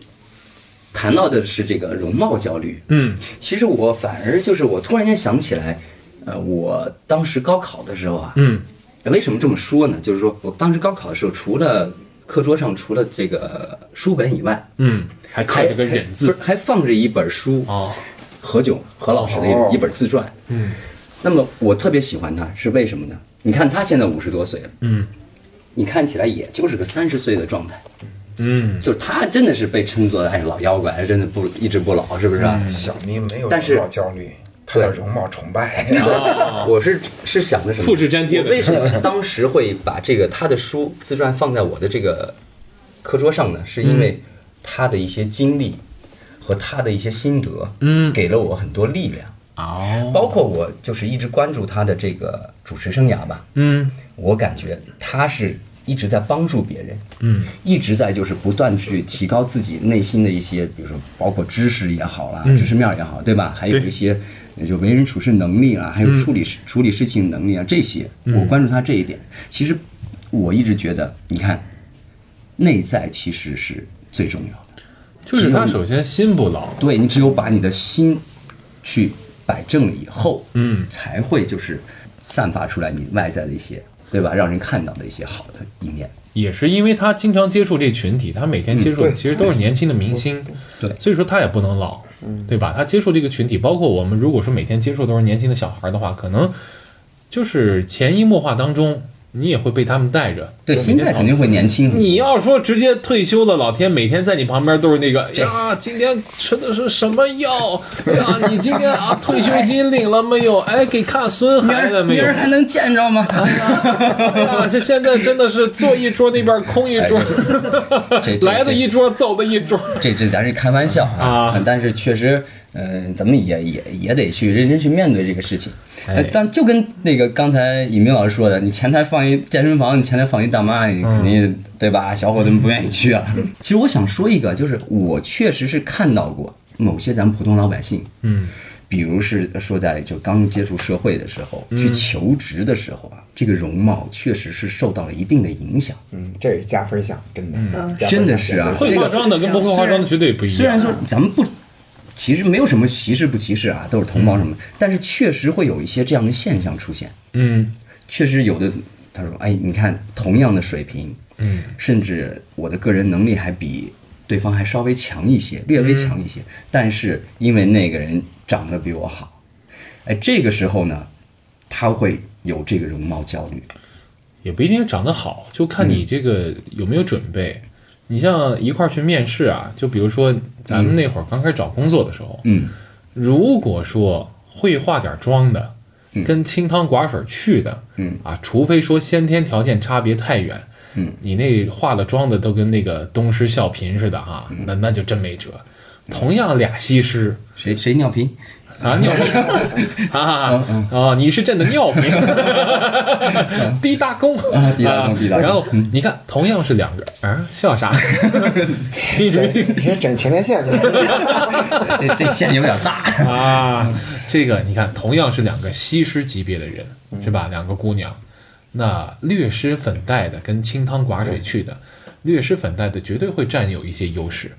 谈到的是这个容貌焦虑。嗯其实我反而就是我突然间想起来，呃，我当时高考的时候啊，嗯为什么这么说呢？就是说我当时高考的时候，除了课桌上除了这个书本以外，嗯，还刻着个忍字。是还放着一本书，哦，何炅何老师的哦。一一本自传。嗯。那么我特别喜欢他，是为什么呢？你看他现在五十多岁了，嗯。你看起来也就是个三十岁的状态，嗯，就是他真的是被称作哎老妖怪，真的不一直不老，是不是啊？小明没有但是他有容貌崇拜。我是是想的什么？复制粘贴的为什么当时会把这个他的书自传放在我的这个课桌上呢？是因为他的一些经历和他的一些心得，嗯给了我很多力量。哦，包括我就是一直关注他的这个主持生涯吧，嗯我感觉他是一直在帮助别人，嗯。一直在就是不断去提高自己内心的一些，比如说包括知识也好啦，知识面也好，对吧？还有一些就为人处事能力啦，还有处理事、处理事情能力啊，这些我关注他这一点。其实我一直觉得，你看，内在其实是最重要的。就是他首先心不老，对你只有把你的心去摆正了以后，嗯。才会就是散发出来你外在的一些，对吧？让人看到的一些好的一面。也是因为他经常接触这群体，他每天接触的其实都是年轻的明星，对所以说他也不能老，对吧？他接触这个群体，包括我们如果说每天接触都是年轻的小孩的话，可能就是潜移默化当中，你也会被他们带着，对，心态肯定会年轻。你要说直接退休了，老天每天在你旁边都是那个哎呀，今天吃的是什么药？哎呀，你今天啊退休金领了没有？哎，给看孙孩子没有？明儿还能见着吗？哎呀，这现在真的是坐一桌那边空一桌，来的一桌走的一桌。这这咱是开玩笑啊但是确实，嗯、咱们也也也得去认真去面对这个事情。哎呃但就跟那个刚才尹明老师说的，你前台放一健身房，你前台放一大妈，你肯定、对吧？小伙子们不愿意去啊。其实我想说一个，就是我确实是看到过某些咱们普通老百姓，嗯，比如是说在就刚接触社会的时候，去求职的时候啊，这个容貌确实是受到了一定的影响。嗯，这也加分项，真的，真的是啊对会化妆的跟不会化妆的绝对不一样。虽然说咱们不，其实没有什么歧视不歧视啊，都是同胞什么，但是确实会有一些这样的现象出现。嗯确实有的，他说：“哎，你看同样的水平，嗯，甚至我的个人能力还比对方还稍微强一些，略微强一些，但是因为那个人长得比我好，哎，这个时候呢，他会有这个容貌焦虑。也不一定长得好，就看你这个有没有准备。你像一块儿去面试啊，就比如说咱们那会儿刚开始找工作的时候，嗯，如果说会化点妆的，跟清汤寡水去的，嗯。啊，除非说先天条件差别太远，嗯，你那化了妆的都跟那个东施效颦似的哈，嗯。那那就真没辙。同样俩西施谁谁尿频？啊，尿频 啊啊，你是朕的尿频，滴答功啊滴答功滴答功然后你看，同样是两个啊，笑啥？一直你先整前列腺去。这这线有点大。啊，这个你看，同样是两个西施级别的人，是吧？两个姑娘，那略施粉黛的跟清汤寡水去的，略施粉黛的绝对会占有一些优势，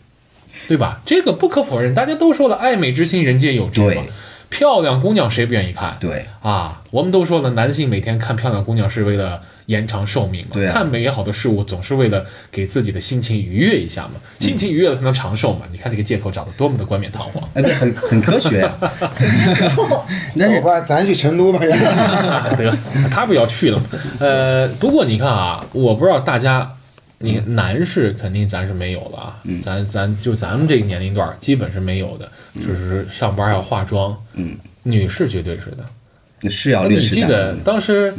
对吧？这个不可否认，大家都说了，爱美之心，人皆有之嘛对。漂亮姑娘谁不愿意看？对啊，我们都说了，男性每天看漂亮姑娘是为了延长寿命嘛，对啊看美好的事物总是为了给自己的心情愉悦一下嘛，心情愉悦了才能长寿嘛。你看这个借口长得多么的冠冕堂皇。哎，这很很科学呀、但是走吧，咱去成都吧。得，他不要去了嘛？呃，不过你看啊，我不知道大家你男士肯定咱是没有了啊，咱咱就咱们这个年龄段儿基本是没有的，就是上班要化妆。嗯，女士绝对是的。那你记得当时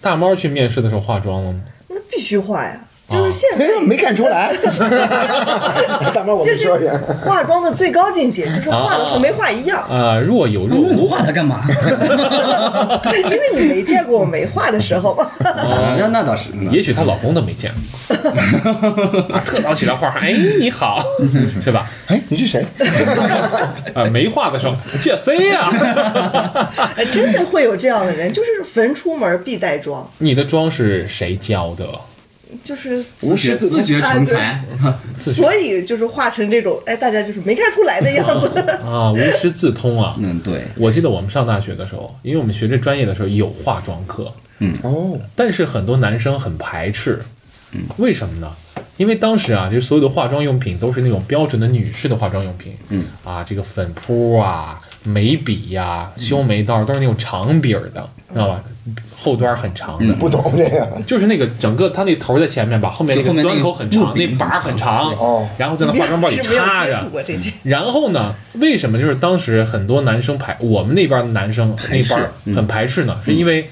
大猫去面试的时候化妆了吗？那必须化呀，就是现在。哎，没看出来。大妈，我这是们说说。化妆的最高境界，就是化的和没化一样，啊、若有若无。画它干嘛？因为你没见过我没画的时候。啊那那倒是，那倒是也许她老公都没见过，啊，特早起来画，哎，你好，是吧？哎，你是谁？啊，没画的时候，这谁呀？哎，真的会有这样的人，就是逢出门必带妆，你的妆是谁教的？就是自学自学成才，所以就是画成这种，哎，大家就是没看出来的样子。啊，无师自通啊。嗯，对，我记得我们上大学的时候，因为我们学这专业的时候有化妆课，哦，但是很多男生很排斥，为什么呢？因为当时啊，就所有的化妆用品都是那种标准的女士的化妆用品，嗯啊，这个粉扑啊、眉笔呀、修眉刀都是那种长柄儿的，知道吧？后端很长的，不懂这个。就是那个整个它那头在前面吧，后面那个端口很长，那把儿很长，哦。然后在那化妆包里插着。然后呢，为什么就是当时很多男生排我们那边的男生那排斥边儿嗯。很排斥呢？是因为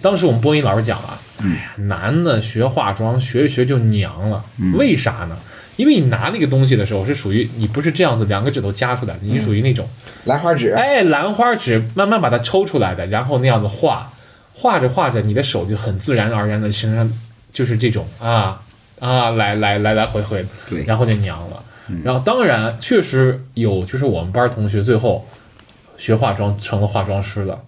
当时我们播音老师讲了，哎呀，男的学化妆学一学就娘了，为啥呢？因为你拿那个东西的时候是属于你不是这样子两个指头夹出来的，你属于那种兰花指，哎兰花指慢慢把它抽出来的，然后那样子画，画着画着你的手就很自然而然的身上就是这种啊啊来来来来回回，对然后就娘了。然后当然确实有，就是我们班同学最后学化妆成了化妆师了。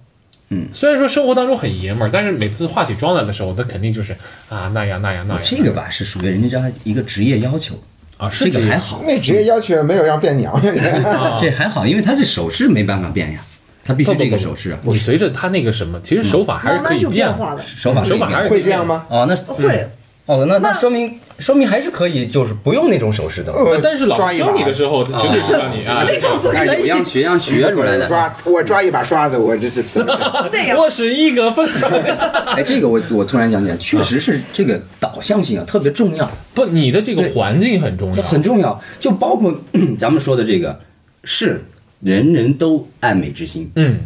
嗯，虽然说生活当中很爷们儿，但是每次化起妆来的时候，他肯定就是啊那样那样那样。这个吧是属于人家一个职业要求，啊是这个还好，那职业要求没有让变娘。啊这还好，因为他这手势没办法变呀，他必须这个手势啊，你随着他那个什么，其实手法还是可以变变化的。手法手法还是可以变会这样吗？哦，那会，哦，那那说明说明还是可以，就是不用那种手势的。呃但是老师教你的时候，他绝对不让你啊。那个不可哎，有，样学样学出来的。抓我抓一把刷子，我这是怎么我是一个分手。哎，这个我我突然想起来，确实是这个导向性啊特别重要，不，你的这个环境很重要。很重要。就包括 咱们说的这个，是人人都爱美之心嗯，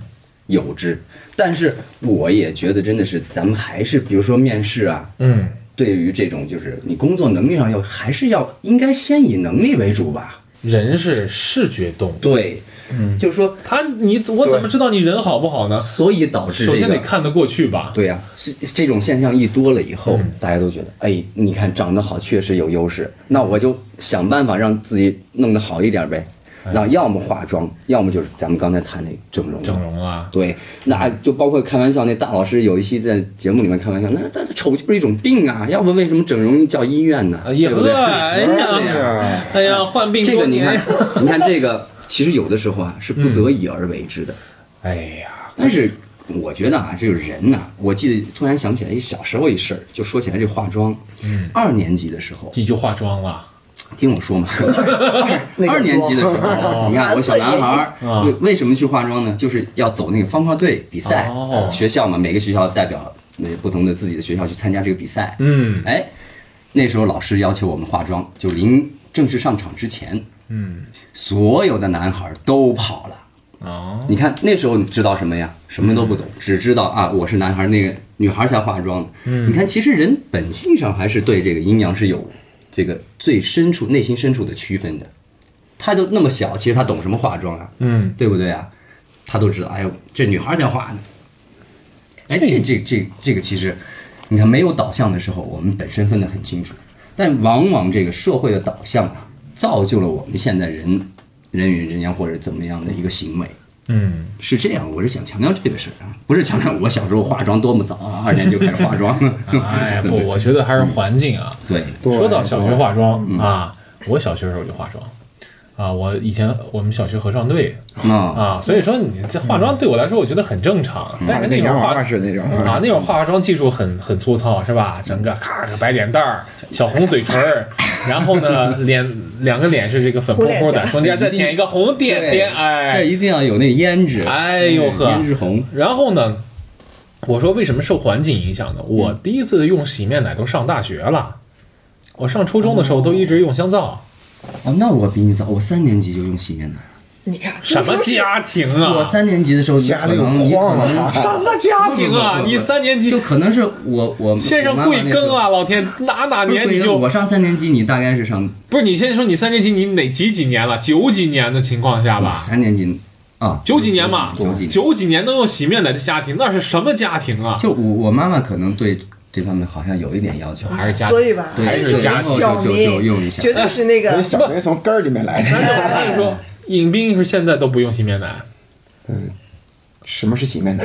有之，但是我也觉得真的是，咱们还是比如说面试啊，嗯，对于这种就是你工作能力上要还是要应该先以能力为主吧。人是视觉动物，对，嗯，就是说，他你我怎么知道你人好不好呢？所以导致首这个。先得看得过去吧。对呀、这这种现象一多了以后，大家都觉得，哎，你看长得好确实有优势，那我就想办法让自己弄得好一点呗。那要么化妆，要么就是咱们刚才谈那整容。整容啊，对，那就包括开玩笑，那大老师有一期在节目里面开玩笑，那那丑就是一种病啊，要不为什么整容叫医院呢？哎呀，对不对？哎呀，哎呀，患病这个你看，你看这个，其实有的时候啊是不得已而为之的。哎呀，但是我觉得啊，这个人呐、我记得突然想起来一小时候一事儿，就说起来这化妆。嗯，二年级的时候，你就化妆了，听我说嘛，二 二年级的时候，你看我小男孩为为什么去化妆呢？就是要走那个方块队比赛，哦学校嘛，每个学校代表那不同的自己的学校去参加这个比赛。嗯，哎，那时候老师要求我们化妆，就临正式上场之前，嗯，所有的男孩都跑了。哦，你看那时候你知道什么呀？什么都不懂，只知道啊，我是男孩，那个女孩才化妆。嗯，你看，其实人本性上还是对这个阴阳是有这个最深处、内心深处的区分的。他都那么小，其实他懂什么化妆啊？嗯，对不对啊？他都知道，哎呦，这女孩儿在化呢。哎，这这这这个其实，你看没有导向的时候，我们本身分得很清楚，但往往这个社会的导向啊，造就了我们现在人人与人间或者怎么样的一个行为。嗯，是这样，我是想强调这个事儿啊，不是强调我小时候化妆多么早啊，二年就开始化妆。了。哎呀，不，我觉得还是环境啊。对，对说到小学化妆啊，我小学时候就化妆啊，我以前我们小学合唱队啊，啊，所以说你这化妆对我来说，我觉得很正常。但是那种化那种娃娃是那种啊，那种化妆技术很很粗糙，是吧？整个咔个白脸蛋儿，小红嘴唇儿，然后呢，脸两个脸是这个粉扑扑的，中间再点一个红点点，哎这哎，一定要有那胭脂，哎呦呵胭脂红，然后呢，我说为什么受环境影响呢？我第一次用洗面奶都上大学了。我上初中的时候都一直用香皂，哦，那我比你早，我三年级就用洗面奶了。你看什么家庭啊？我三年级的时候，你家里有可能你可矿能啊 什么家庭啊？你三年级就可能是我我 先生贵庚啊？老天，哪哪年你就我上三年级，你大概是上不是？你先说你三年级，你哪几几年了？九几年的情况下吧？三年级啊，九几年嘛，九几年。九几年能用洗面奶的家庭，那是什么家庭啊？就我我妈妈可能对这方面好像有一点要求，还是加所以吧，还是就是家庭就就小民就用一下绝对是那个所以小明是从根儿里面来的。我跟你说，尹斌是现在都不用洗面奶，嗯什么是洗面奶？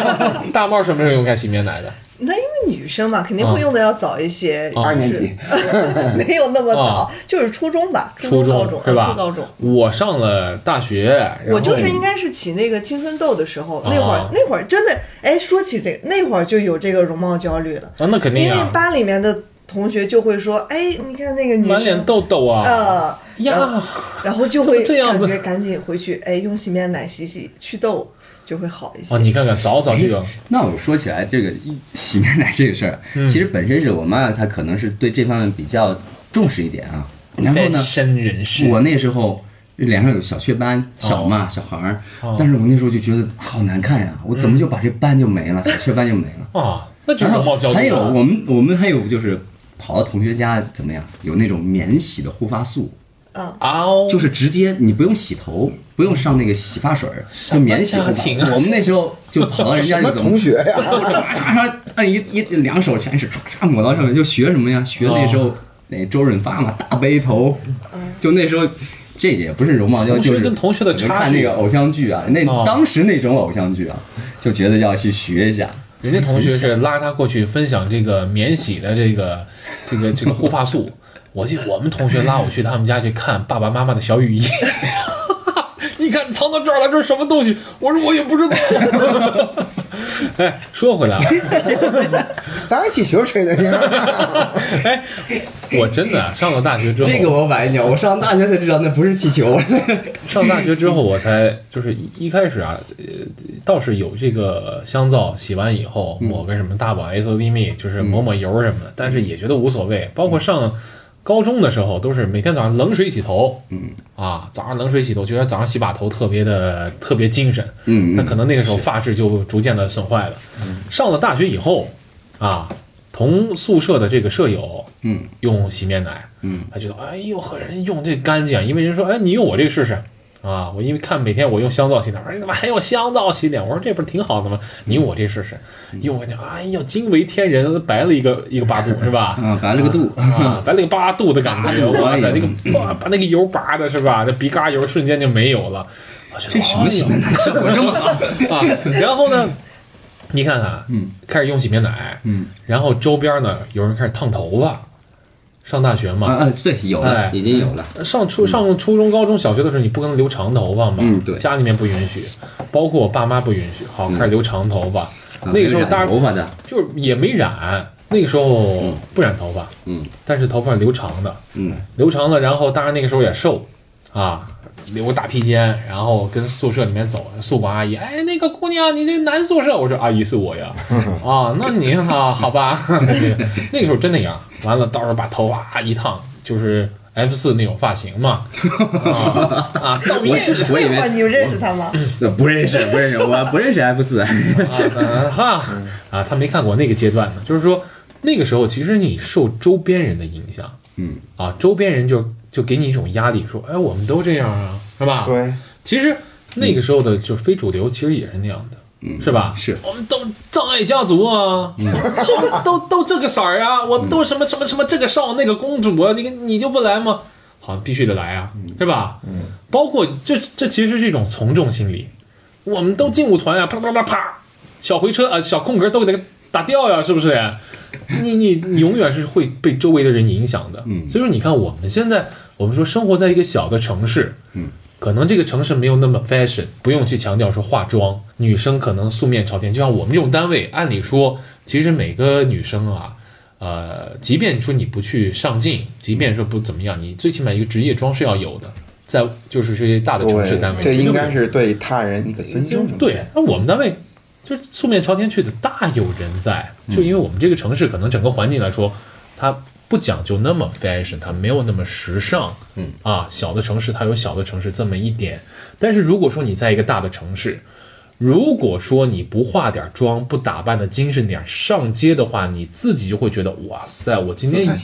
大茂什么时候用开洗面奶的？那因为女生嘛，肯定会用的要早一些，哦二年级，没有那么早哦，就是初中吧，初中、高中是吧？高中。我上了大学，我就是应该是起那个青春痘的时候，那会哦儿那会儿真的，哎，说起这个，那会儿就有这个容貌焦虑了，啊，那肯定因为啊，班里面的同学就会说，哎，你看那个女满脸生，痘痘啊，呃，然后呀，然后就会这样子？感觉赶紧回去，哎，用洗面奶洗洗祛痘就会好一些。哦，你看看早早这个，那我说起来这个洗面奶这个事儿，嗯其实本身是我妈她可能是对这方面比较重视一点啊。然后呢，身人士，我那时候脸上有小雀斑，小嘛、小孩儿，但是我那时候就觉得好难看呀，我怎么就把这斑就没了，小雀斑就没了？啊，那就是然后容貌焦虑还有啊我们我们还有就是跑到同学家怎么样？有那种免洗的护发素，嗯，哦，就是直接你不用洗头，不用上那个洗发水儿，就免洗护发。我们那时候就跑到人家什么就怎么同学呀？唰唰唰按一一两手全是唰唰抹到上面，就学什么呀？学那时候那周润发嘛，大背头，就那时候。这也不是容貌焦就是跟同学的差距看那个偶像剧啊，那哦。当时那种偶像剧啊，就觉得要去学一下。人家同学是拉他过去分享这个免洗的这个这个这个护发素，我记得我们同学拉我去他们家去看爸爸妈妈的小雨衣。你看藏到这儿了，这是什么东西？我说我也不知道。哎，说回来了，打气球吹的呢。哎，我真的上了大学之后，这个我晚一点，我上大学才知道那不是气球。上大学之后，我才就是一一开始啊，呃，倒是有这个香皂，洗完以后抹个什么大宝 S O D 蜜，就是抹抹油什么的，但是也觉得无所谓。包括上高中的时候，都是每天早上冷水洗头，嗯。啊，早上冷水洗头，觉得早上洗把头特别的特别精神，嗯那可能那个时候发质就逐渐的损坏了。上了大学以后，啊，同宿舍的这个舍友，嗯，用洗面奶，嗯，他觉得哎呦和人用这干净，因为人说哎你用我这个试试。啊，我因为看每天我用香皂洗脸，我说你怎么还用香皂洗脸？我说这不是挺好的吗？你用我这试试，用我就哎呦惊为天人，白了一个一个八度 是吧？嗯，白了个度。啊，白了个八度的感觉，哇塞，那个把把那个油拔的是吧？那鼻嘎油瞬间就没有了。这什么洗面奶效果这么好？啊？然后呢，你看看，嗯，开始用洗面奶，嗯，然后周边呢有人开始烫头发。上大学嘛，对，有哎了，已经有了。上初上初中、高中小学的时候，你不可能留长头发嘛，嗯对。家里面不允许，包括我爸妈不允许。好，开始留长头发，啊那个时候染大头发的，就是也没染，那个时候不染头发，嗯。但是头发留长的，嗯，留长的，然后当然那个时候也瘦啊，留个大披肩，然后跟宿舍里面走，宿管阿姨，哎，那个姑娘，你这男宿舍，我说阿姨是我呀，啊，那您好好吧，那个时候真那样，完了到时候把头发一烫，就是 F 四那种发型嘛，啊啊，到我是我以为 你认识他吗？呃不认识，不认识，我不认识 F 四。啊呃哈啊，他没看过那个阶段呢，就是说那个时候其实你受周边人的影响，嗯啊，周边人就就给你一种压力，说，哎，我们都这样啊，是吧？。对，其实那个时候的就非主流，其实也是那样的，嗯是吧？是。我们都葬爱家族啊，都都都这个色儿啊，我们都什么什么什么这个少那个公主啊，你你就不来吗？好，必须得来啊，是吧？嗯，包括这这其实是一种从众心理，我们都劲舞团呀，啪啪啪啪，小回车啊、小空格都给它打掉呀，是不是？你你你永远是会被周围的人影响的，嗯。所以说你看我们现在我们说生活在一个小的城市，嗯，可能这个城市没有那么 fashion，不用去强调说化妆，女生可能素面朝天，就像我们这种单位，按理说其实每个女生啊。呃，即便说你不去上镜，即便说不怎么样，你最起码一个职业装是要有的，在就是这些大的城市单位，对，这应该是。是对他人一个尊重。对，那我们单位就是素面朝天去的大有人在，就因为我们这个城市可能整个环境来说，它不讲究那么 fashion，它没有那么时尚。嗯啊，小的城市它有小的城市这么一点，但是如果说你在一个大的城市，如果说你不化点妆，不打扮的精神点，上街的话，你自己就会觉得哇塞，我今天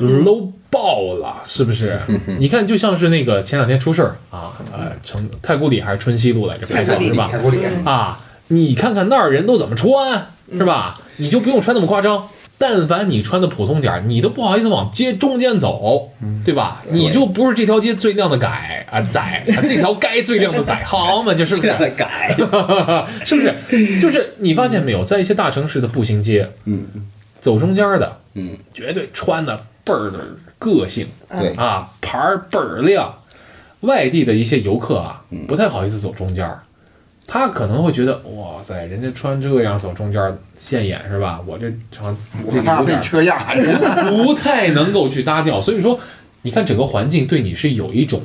，low 爆了，是不是？你看，就像是那个前两天出事儿啊，呃，成太古里还是春熙路来着，拍照是吧？太古里，啊，你看看那儿人都怎么穿，是吧？你就不用穿那么夸张。但凡你穿的普通点儿，你都不好意思往街中间走，对吧？你就不是这条街最靓的改啊仔啊，这条街最靓的仔，好嘛，就是不是这样？的改，是不是？就是你发现没有，在一些大城市的步行街，嗯走中间的，嗯，绝对穿的倍儿的个性对，啊，牌儿倍儿亮。外地的一些游客啊，不太好意思走中间儿，他可能会觉得哇塞，人家穿这样走中间儿现眼是吧？我这场这个怕被有点车压。不太能够去搭调，所以说，你看整个环境对你是有一种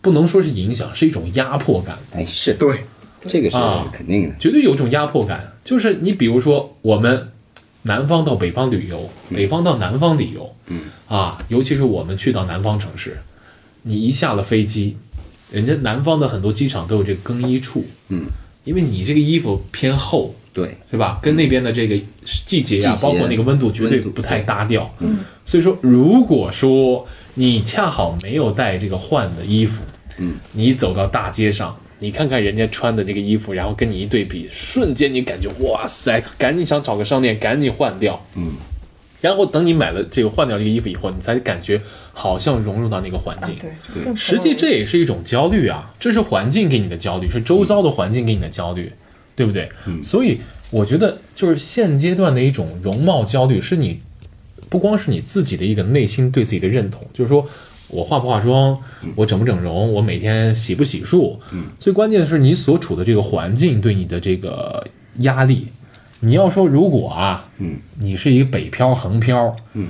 不能说是影响，是一种压迫感。哎，是对，这个是啊肯定的，绝对有一种压迫感。就是你比如说，我们南方到北方旅游，北方到南方旅游，嗯啊，尤其是我们去到南方城市，你一下了飞机，人家南方的很多机场都有这个更衣处，嗯，因为你这个衣服偏厚，对，是吧？跟那边的这个季节呀、包括那个温度，绝对不太搭调。嗯，所以说，如果说你恰好没有带这个换的衣服，嗯，你走到大街上，你看看人家穿的这个衣服，然后跟你一对比，瞬间你感觉哇塞，赶紧想找个商店赶紧换掉。嗯，然后等你买了这个换掉这个衣服以后，你才感觉好像融入到那个环境。对实际这也是一种焦虑啊，这是环境给你的焦虑，是周遭的环境给你的焦虑，对不对？嗯所以我觉得就是现阶段的一种容貌焦虑，是你不光是你自己的一个内心对自己的认同，就是说我化不化妆，我整不整容，我每天洗不洗漱，嗯最关键的是你所处的这个环境对你的这个压力。你要说如果啊，嗯，你是一个北漂横漂，嗯，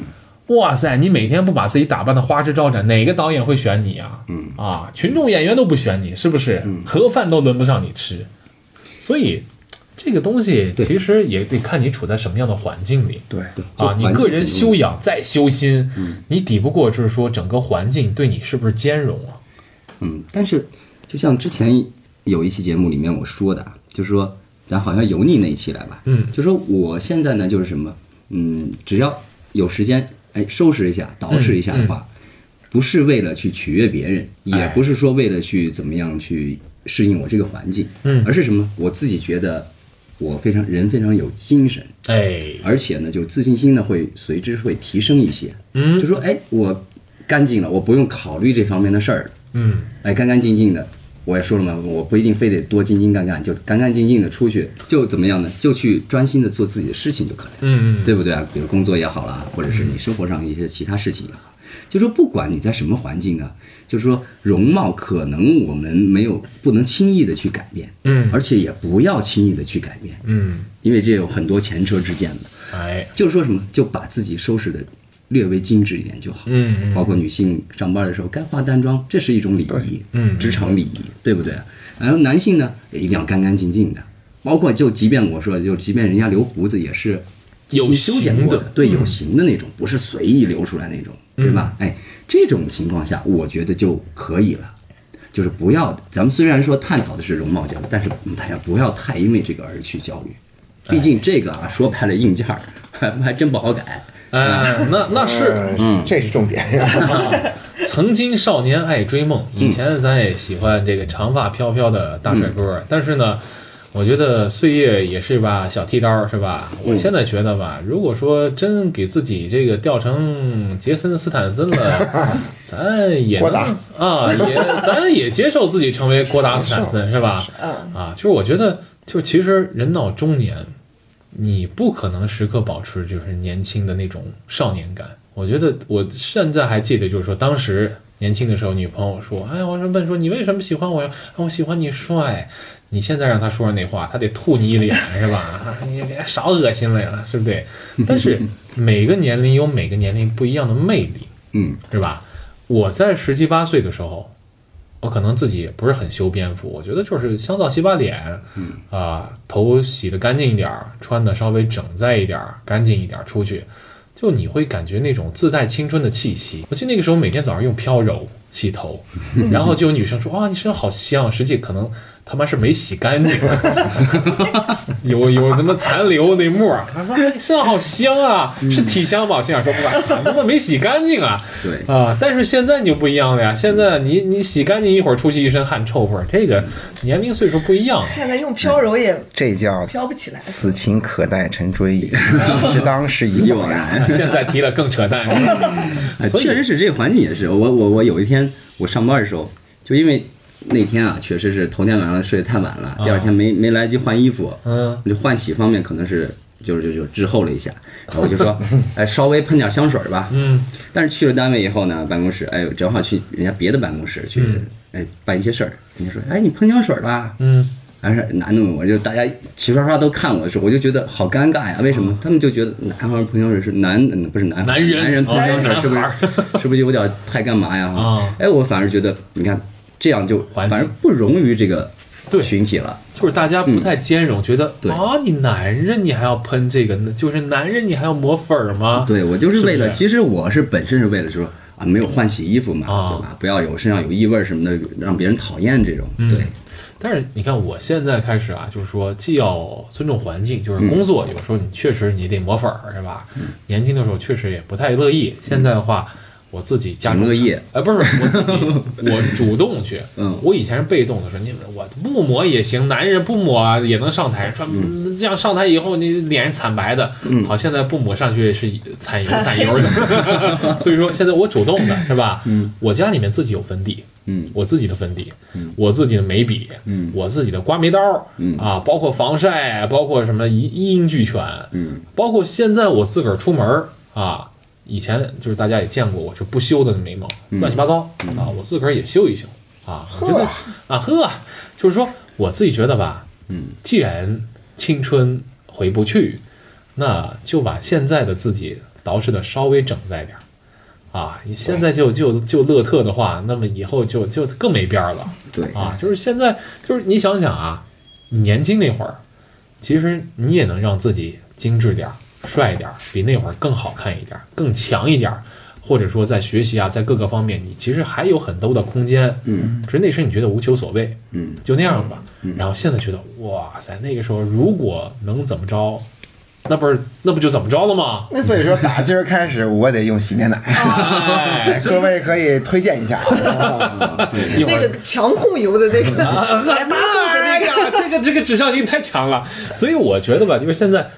哇塞，你每天不把自己打扮的花枝招展，哪个导演会选你啊？嗯啊，群众演员都不选你，是不是？盒饭都轮不上你吃，所以这个东西其实也得看你处在什么样的环境里对，啊。你个人修养再修心，你抵不过就是说整个环境对你是不是兼容啊？嗯，但是就像之前有一期节目里面我说的啊，就是说咱好像油腻那一期来吧，嗯。就说我现在呢就是什么，嗯，只要有时间，哎，收拾一下，捯饬一下的话，不是为了去取悦别人，也不是说为了去怎么样去适应我这个环境，嗯。而是什么？我自己觉得我非常人非常有精神，哎，而且呢，就自信心呢会随之会提升一些，嗯。就说哎，我干净了，我不用考虑这方面的事儿了。嗯，哎，干干净净的，我也说了嘛，我不一定非得多精精干干，就干干净净的出去，就怎么样呢？就去专心的做自己的事情就可以了，嗯嗯，对不对啊？比如工作也好啦，或者是你生活上一些其他事情也好，就说不管你在什么环境啊，就是说容貌可能我们没有不能轻易的去改变，嗯而且也不要轻易的去改变，嗯，因为这有很多前车之鉴的。哎，就是说什么，就把自己收拾的略微精致一点就好。嗯嗯包括女性上班的时候该化淡妆，这是一种礼仪，嗯职场礼仪，对不对？然后男性呢，也一定要干干净净的，包括就即便我说，就即便人家留胡子也是精心修剪过的对，有型的那种，不是随意留出来那种，对吧？哎，这种情况下，我觉得就可以了。就是不要，咱们虽然说探讨的是容貌焦虑，但是大家不要太因为这个而去焦虑。毕竟这个啊，说白了硬件儿还 还真不好改。哎，那那是。嗯，这是重点。曾经少年爱追梦，以前咱也喜欢这个长发飘飘的大帅哥，但是呢，我觉得岁月也是一把小剃刀，是吧？我现在觉得吧，如果说真给自己这个调成杰森斯坦森了，咱也郭达能啊，也咱也接受自己成为郭达斯坦森，是吧？嗯，啊，就是我觉得，就其实人到中年，你不可能时刻保持就是年轻的那种少年感。我觉得我现在还记得，就是说当时年轻的时候，女朋友说：“哎，我说问说你为什么喜欢我呀？啊我喜欢你帅。”你现在让他说上那话，他得吐你一脸，是吧？你别少恶心了呀，是不对？但是每个年龄有每个年龄不一样的魅力，嗯是吧？我在十七八岁的时候，我可能自己也不是很修边幅，我觉得就是香皂洗把脸，嗯啊、头洗的干净一点儿，穿的稍微整在一点儿，干净一点儿出去，就你会感觉那种自带青春的气息。我记得那个时候每天早上用飘柔洗头，然后就有女生说：“哇，你身上好香。”实际可能他妈是没洗干净，有有什么残留那沫儿。他说：“哎你身上好香啊，是体香吧？”我心想说：“哇，操，他妈没洗干净啊！”对啊，但是现在你就不一样了呀。现在你你洗干净一会儿，出去一身汗臭味儿，这个年龄岁数不一样。现在用飘柔也这叫飘不起来。此情可待成追忆，是当时已惘然。现在提了更扯淡，确实是这个环境也是。我我我有一天我上班的时候，就因为那天啊，确实是头天晚上睡得太晚了，第二天没没来得及换衣服，嗯，就换洗方面可能是就就就滞后了一下，然后我就说，哎，稍微喷点香水吧，嗯，但是去了单位以后呢，办公室，哎，正好去人家别的办公室去，哎，办一些事儿，人家说，哎，你喷香水吧，嗯，还是男的，我就大家齐刷刷都看我的时候，我就觉得好尴尬呀。为什么？他们就觉得男孩喷香水是男，嗯不是男男人男人喷香水哦是不是是不是有点太干嘛呀？啊。哎，我反而觉得，你看这样就反而不融于这个对。群体了。就是大家不太兼容，觉得啊，你男人你还要喷这个，就是男人你还要抹粉儿吗？对我就是为了，是是？其实我是本身是为了说啊，没有换洗衣服嘛，啊。对吧？不要有身上有异味什么的，让别人讨厌这种。嗯。对，但是你看，我现在开始啊，就是说，既要尊重环境，就是工作，有时候你确实你得抹粉儿，是吧？年轻的时候确实也不太乐意，现在的话，我自己加重挺乐意哎，不是我自己，我主动去。嗯。我以前是被动的，说你们我不抹也行，男人不抹也能上台，说嗯。这样上台以后你脸是惨白的。嗯。好，现在不抹上去是惨油惨油的，所以说现在我主动的是吧？嗯，我家里面自己有粉底，嗯。我自己的粉底，我自己的眉笔，嗯。我自己的刮眉刀，嗯。啊，包括防晒，包括什么一一应俱全，嗯。包括现在我自个儿出门啊，以前就是大家也见过我是不修的眉毛，嗯。乱七八糟啊，我自个儿也修一修啊，我觉得啊呵，就是说我自己觉得吧，嗯，既然青春回不去，那就把现在的自己捯饬的稍微整在点儿。啊，你现在就就就乐特的话，那么以后就就更没边儿了。对。啊，就是现在，就是你想想啊，你年轻那会儿，其实你也能让自己精致点儿、帅一点儿，比那会儿更好看一点儿、更强一点儿，或者说在学习啊，在各个方面，你其实还有很多的空间。嗯只是那时你觉得无求所谓，嗯就那样吧。然后现在觉得，哇塞，那个时候如果能怎么着，那不是那不就怎么着了吗？那所以说，打今儿开始我得用洗面奶，哎，各位可以推荐一下。一会儿那个强控油的那个那哎个，呀，这个这个指向性太强了，所以我觉得吧，就是现在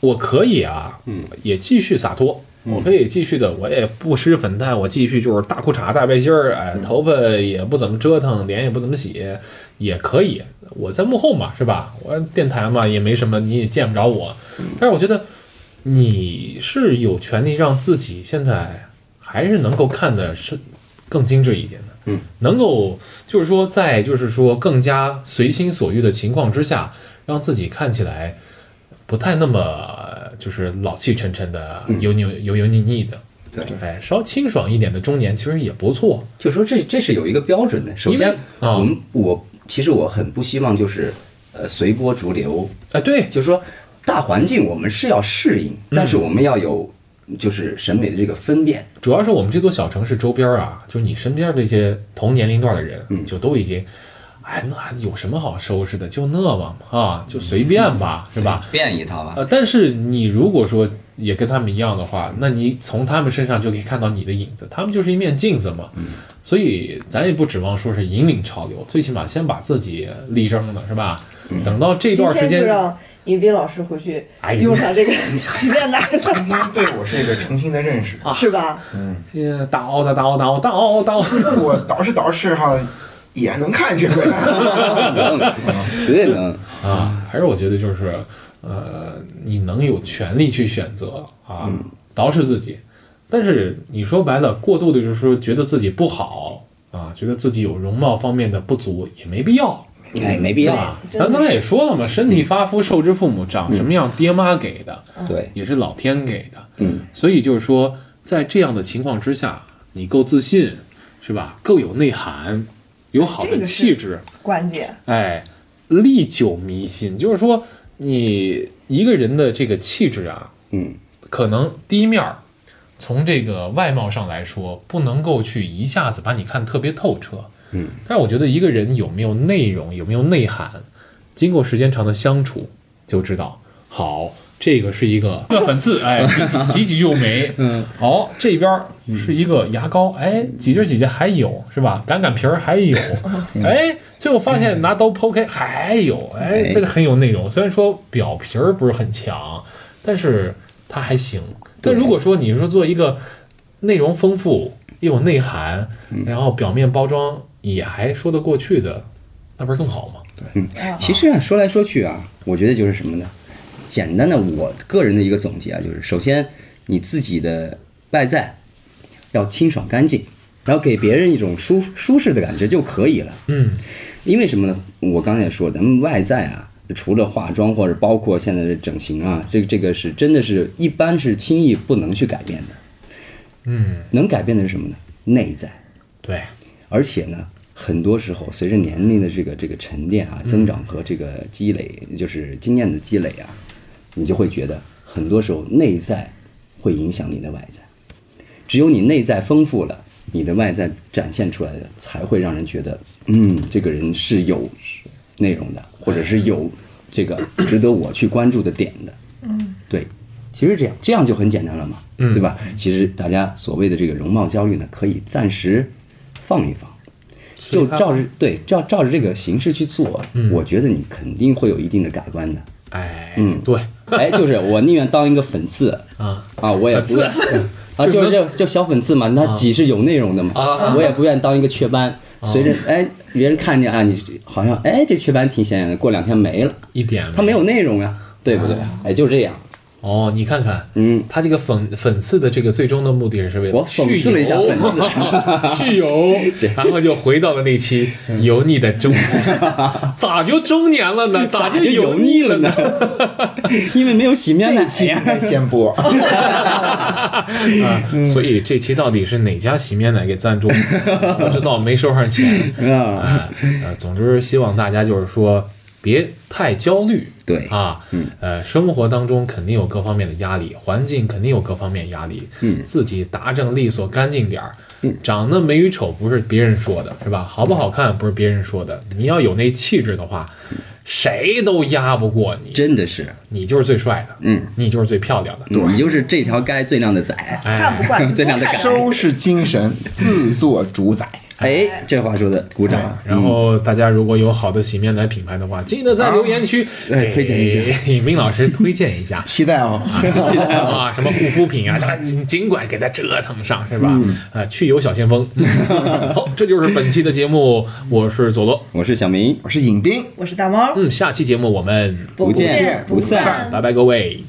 我可以啊，嗯，也继续洒脱，我可以继续的，我也不施粉黛，我继续就是大裤衩、大背心儿，哎，头发也不怎么折腾，脸也不怎么洗，也可以。我在幕后嘛，是吧？我电台嘛也没什么，你也见不着我。但是我觉得你是有权利让自己现在还是能够看的是更精致一点的。嗯，能够就是说，在就是说更加随心所欲的情况之下，让自己看起来不太那么呃就是老气沉沉的、油腻油油腻腻的。对哎，稍清爽一点的中年其实也不错。就说这这是有一个标准的。首先我们我其实我很不希望就是呃随波逐流，哎，对，就是说大环境我们是要适应，但是我们要有就是审美的这个分辨。主要是我们这座小城市周边啊，就是你身边这些同年龄段的人，嗯就都已经，哎，那有什么好收拾的？就那吧，啊，就随便吧，是吧？变一套吧。呃，但是你如果说也跟他们一样的话，那你从他们身上就可以看到你的影子，他们就是一面镜子嘛。嗯所以咱也不指望说是引领潮流，最起码先把自己立正了，是吧？嗯等到这段时间，就让尹斌老师回去用上这个 洗面奶，今天对我是一个重新的认识，是吧？呃叨叨叨叨叨叨，我捯饬捯饬哈，也能看出来。能，绝对能。啊，还是我觉得就是，呃，你能有权利去选择啊，捯饬自己。但是你说白了，过度的就是说觉得自己不好啊，觉得自己有容貌方面的不足，也没必要，哎，没必要。咱刚才也说了嘛，身体发肤受之父母，长什么样爹妈给的，对，也是老天给的。嗯，所以就是说，在这样的情况之下，你够自信，是吧？够有内涵，有好的气质，关键哎，历久弥新，就是说你一个人的这个气质啊，嗯可能第一面儿从这个外貌上来说，不能够去一下子把你看特别透彻。嗯，但是我觉得一个人有没有内容，有没有内涵，经过时间长的相处就知道。好，这个是一个这个粉刺，哎，挤挤就没。嗯，哦，这边儿是一个牙膏，哎，挤着挤着还有是吧？擀擀皮儿还有，哎，最后发现拿刀剖开还有，哎，这个很有内容。虽然说表皮儿不是很强，但是它还行。但如果说你说做一个内容丰富又有内涵，然后表面包装也还说得过去的，那不是更好吗对？其实啊，说来说去啊，我觉得就是什么呢？简单的，我个人的一个总结啊，就是首先你自己的外在要清爽干净，然后给别人一种舒舒适的感觉就可以了。嗯，因为什么呢？我刚才也说，咱们外在啊，除了化妆或者包括现在的整形啊，这个这个是真的是一般是轻易不能去改变的。嗯，能改变的是什么呢？内在。对，而且呢，很多时候随着年龄的这个这个沉淀啊、增长和这个积累，就是经验的积累啊，你就会觉得很多时候内在会影响你的外在。只有你内在丰富了，你的外在展现出来的才会让人觉得，嗯，这个人是有内容的，或者是有这个值得我去关注的点的。嗯，对。其实这样，这样就很简单了嘛，嗯对吧？其实大家所谓的这个容貌焦虑呢，可以暂时放一放，就照着对照照着这个形式去做，我觉得你肯定会有一定的改观的。哎，嗯对，哎，就是我宁愿当一个粉刺啊啊，我也不粉刺 啊，就就是是就就小粉刺嘛，那挤是有内容的嘛，啊我也不愿当一个雀斑。随着哎，别人看见啊，你好像哎这雀斑挺显眼的，过两天没了，一点它没有内容呀，对不对？哎，就这样。哦，你看看，嗯，他这个粉粉刺的这个最终的目的是为了我讽刺了一下粉刺 蓄油，然后就回到了那期油腻的中年，咋就中年了呢？咋就油油腻了呢呢？？因为没有洗面奶这期应呀。该先播。啊，所以这期到底是哪家洗面奶给赞助？不知道，没收上钱。啊，啊，呃，总之希望大家就是说别太焦虑，对啊，呃，生活当中肯定有各方面的压力，环境肯定有各方面压力，嗯。自己达正利索干净点儿，长得美与丑不是别人说的，是吧？好不好看不是别人说的，你要有那气质的话，谁都压不过你，真的是，你就是最帅的，嗯，你就是最漂亮的，你就是这条街最靓的仔。看不惯，最靓的仔收拾精神，自作主宰。哎，这话说的，鼓掌。然后大家如果有好的洗面奶品牌的话，记得在留言区给推荐一下给 明老师推荐一下。期待哦。期待 啊，什么护肤品啊，这尽尽管给他折腾上，是吧？啊，去油小先锋。好，这就是本期的节目，我是佐罗。我是小明，我是尹斌，我是大猫，嗯，下期节目我们不见见不散。拜拜各位。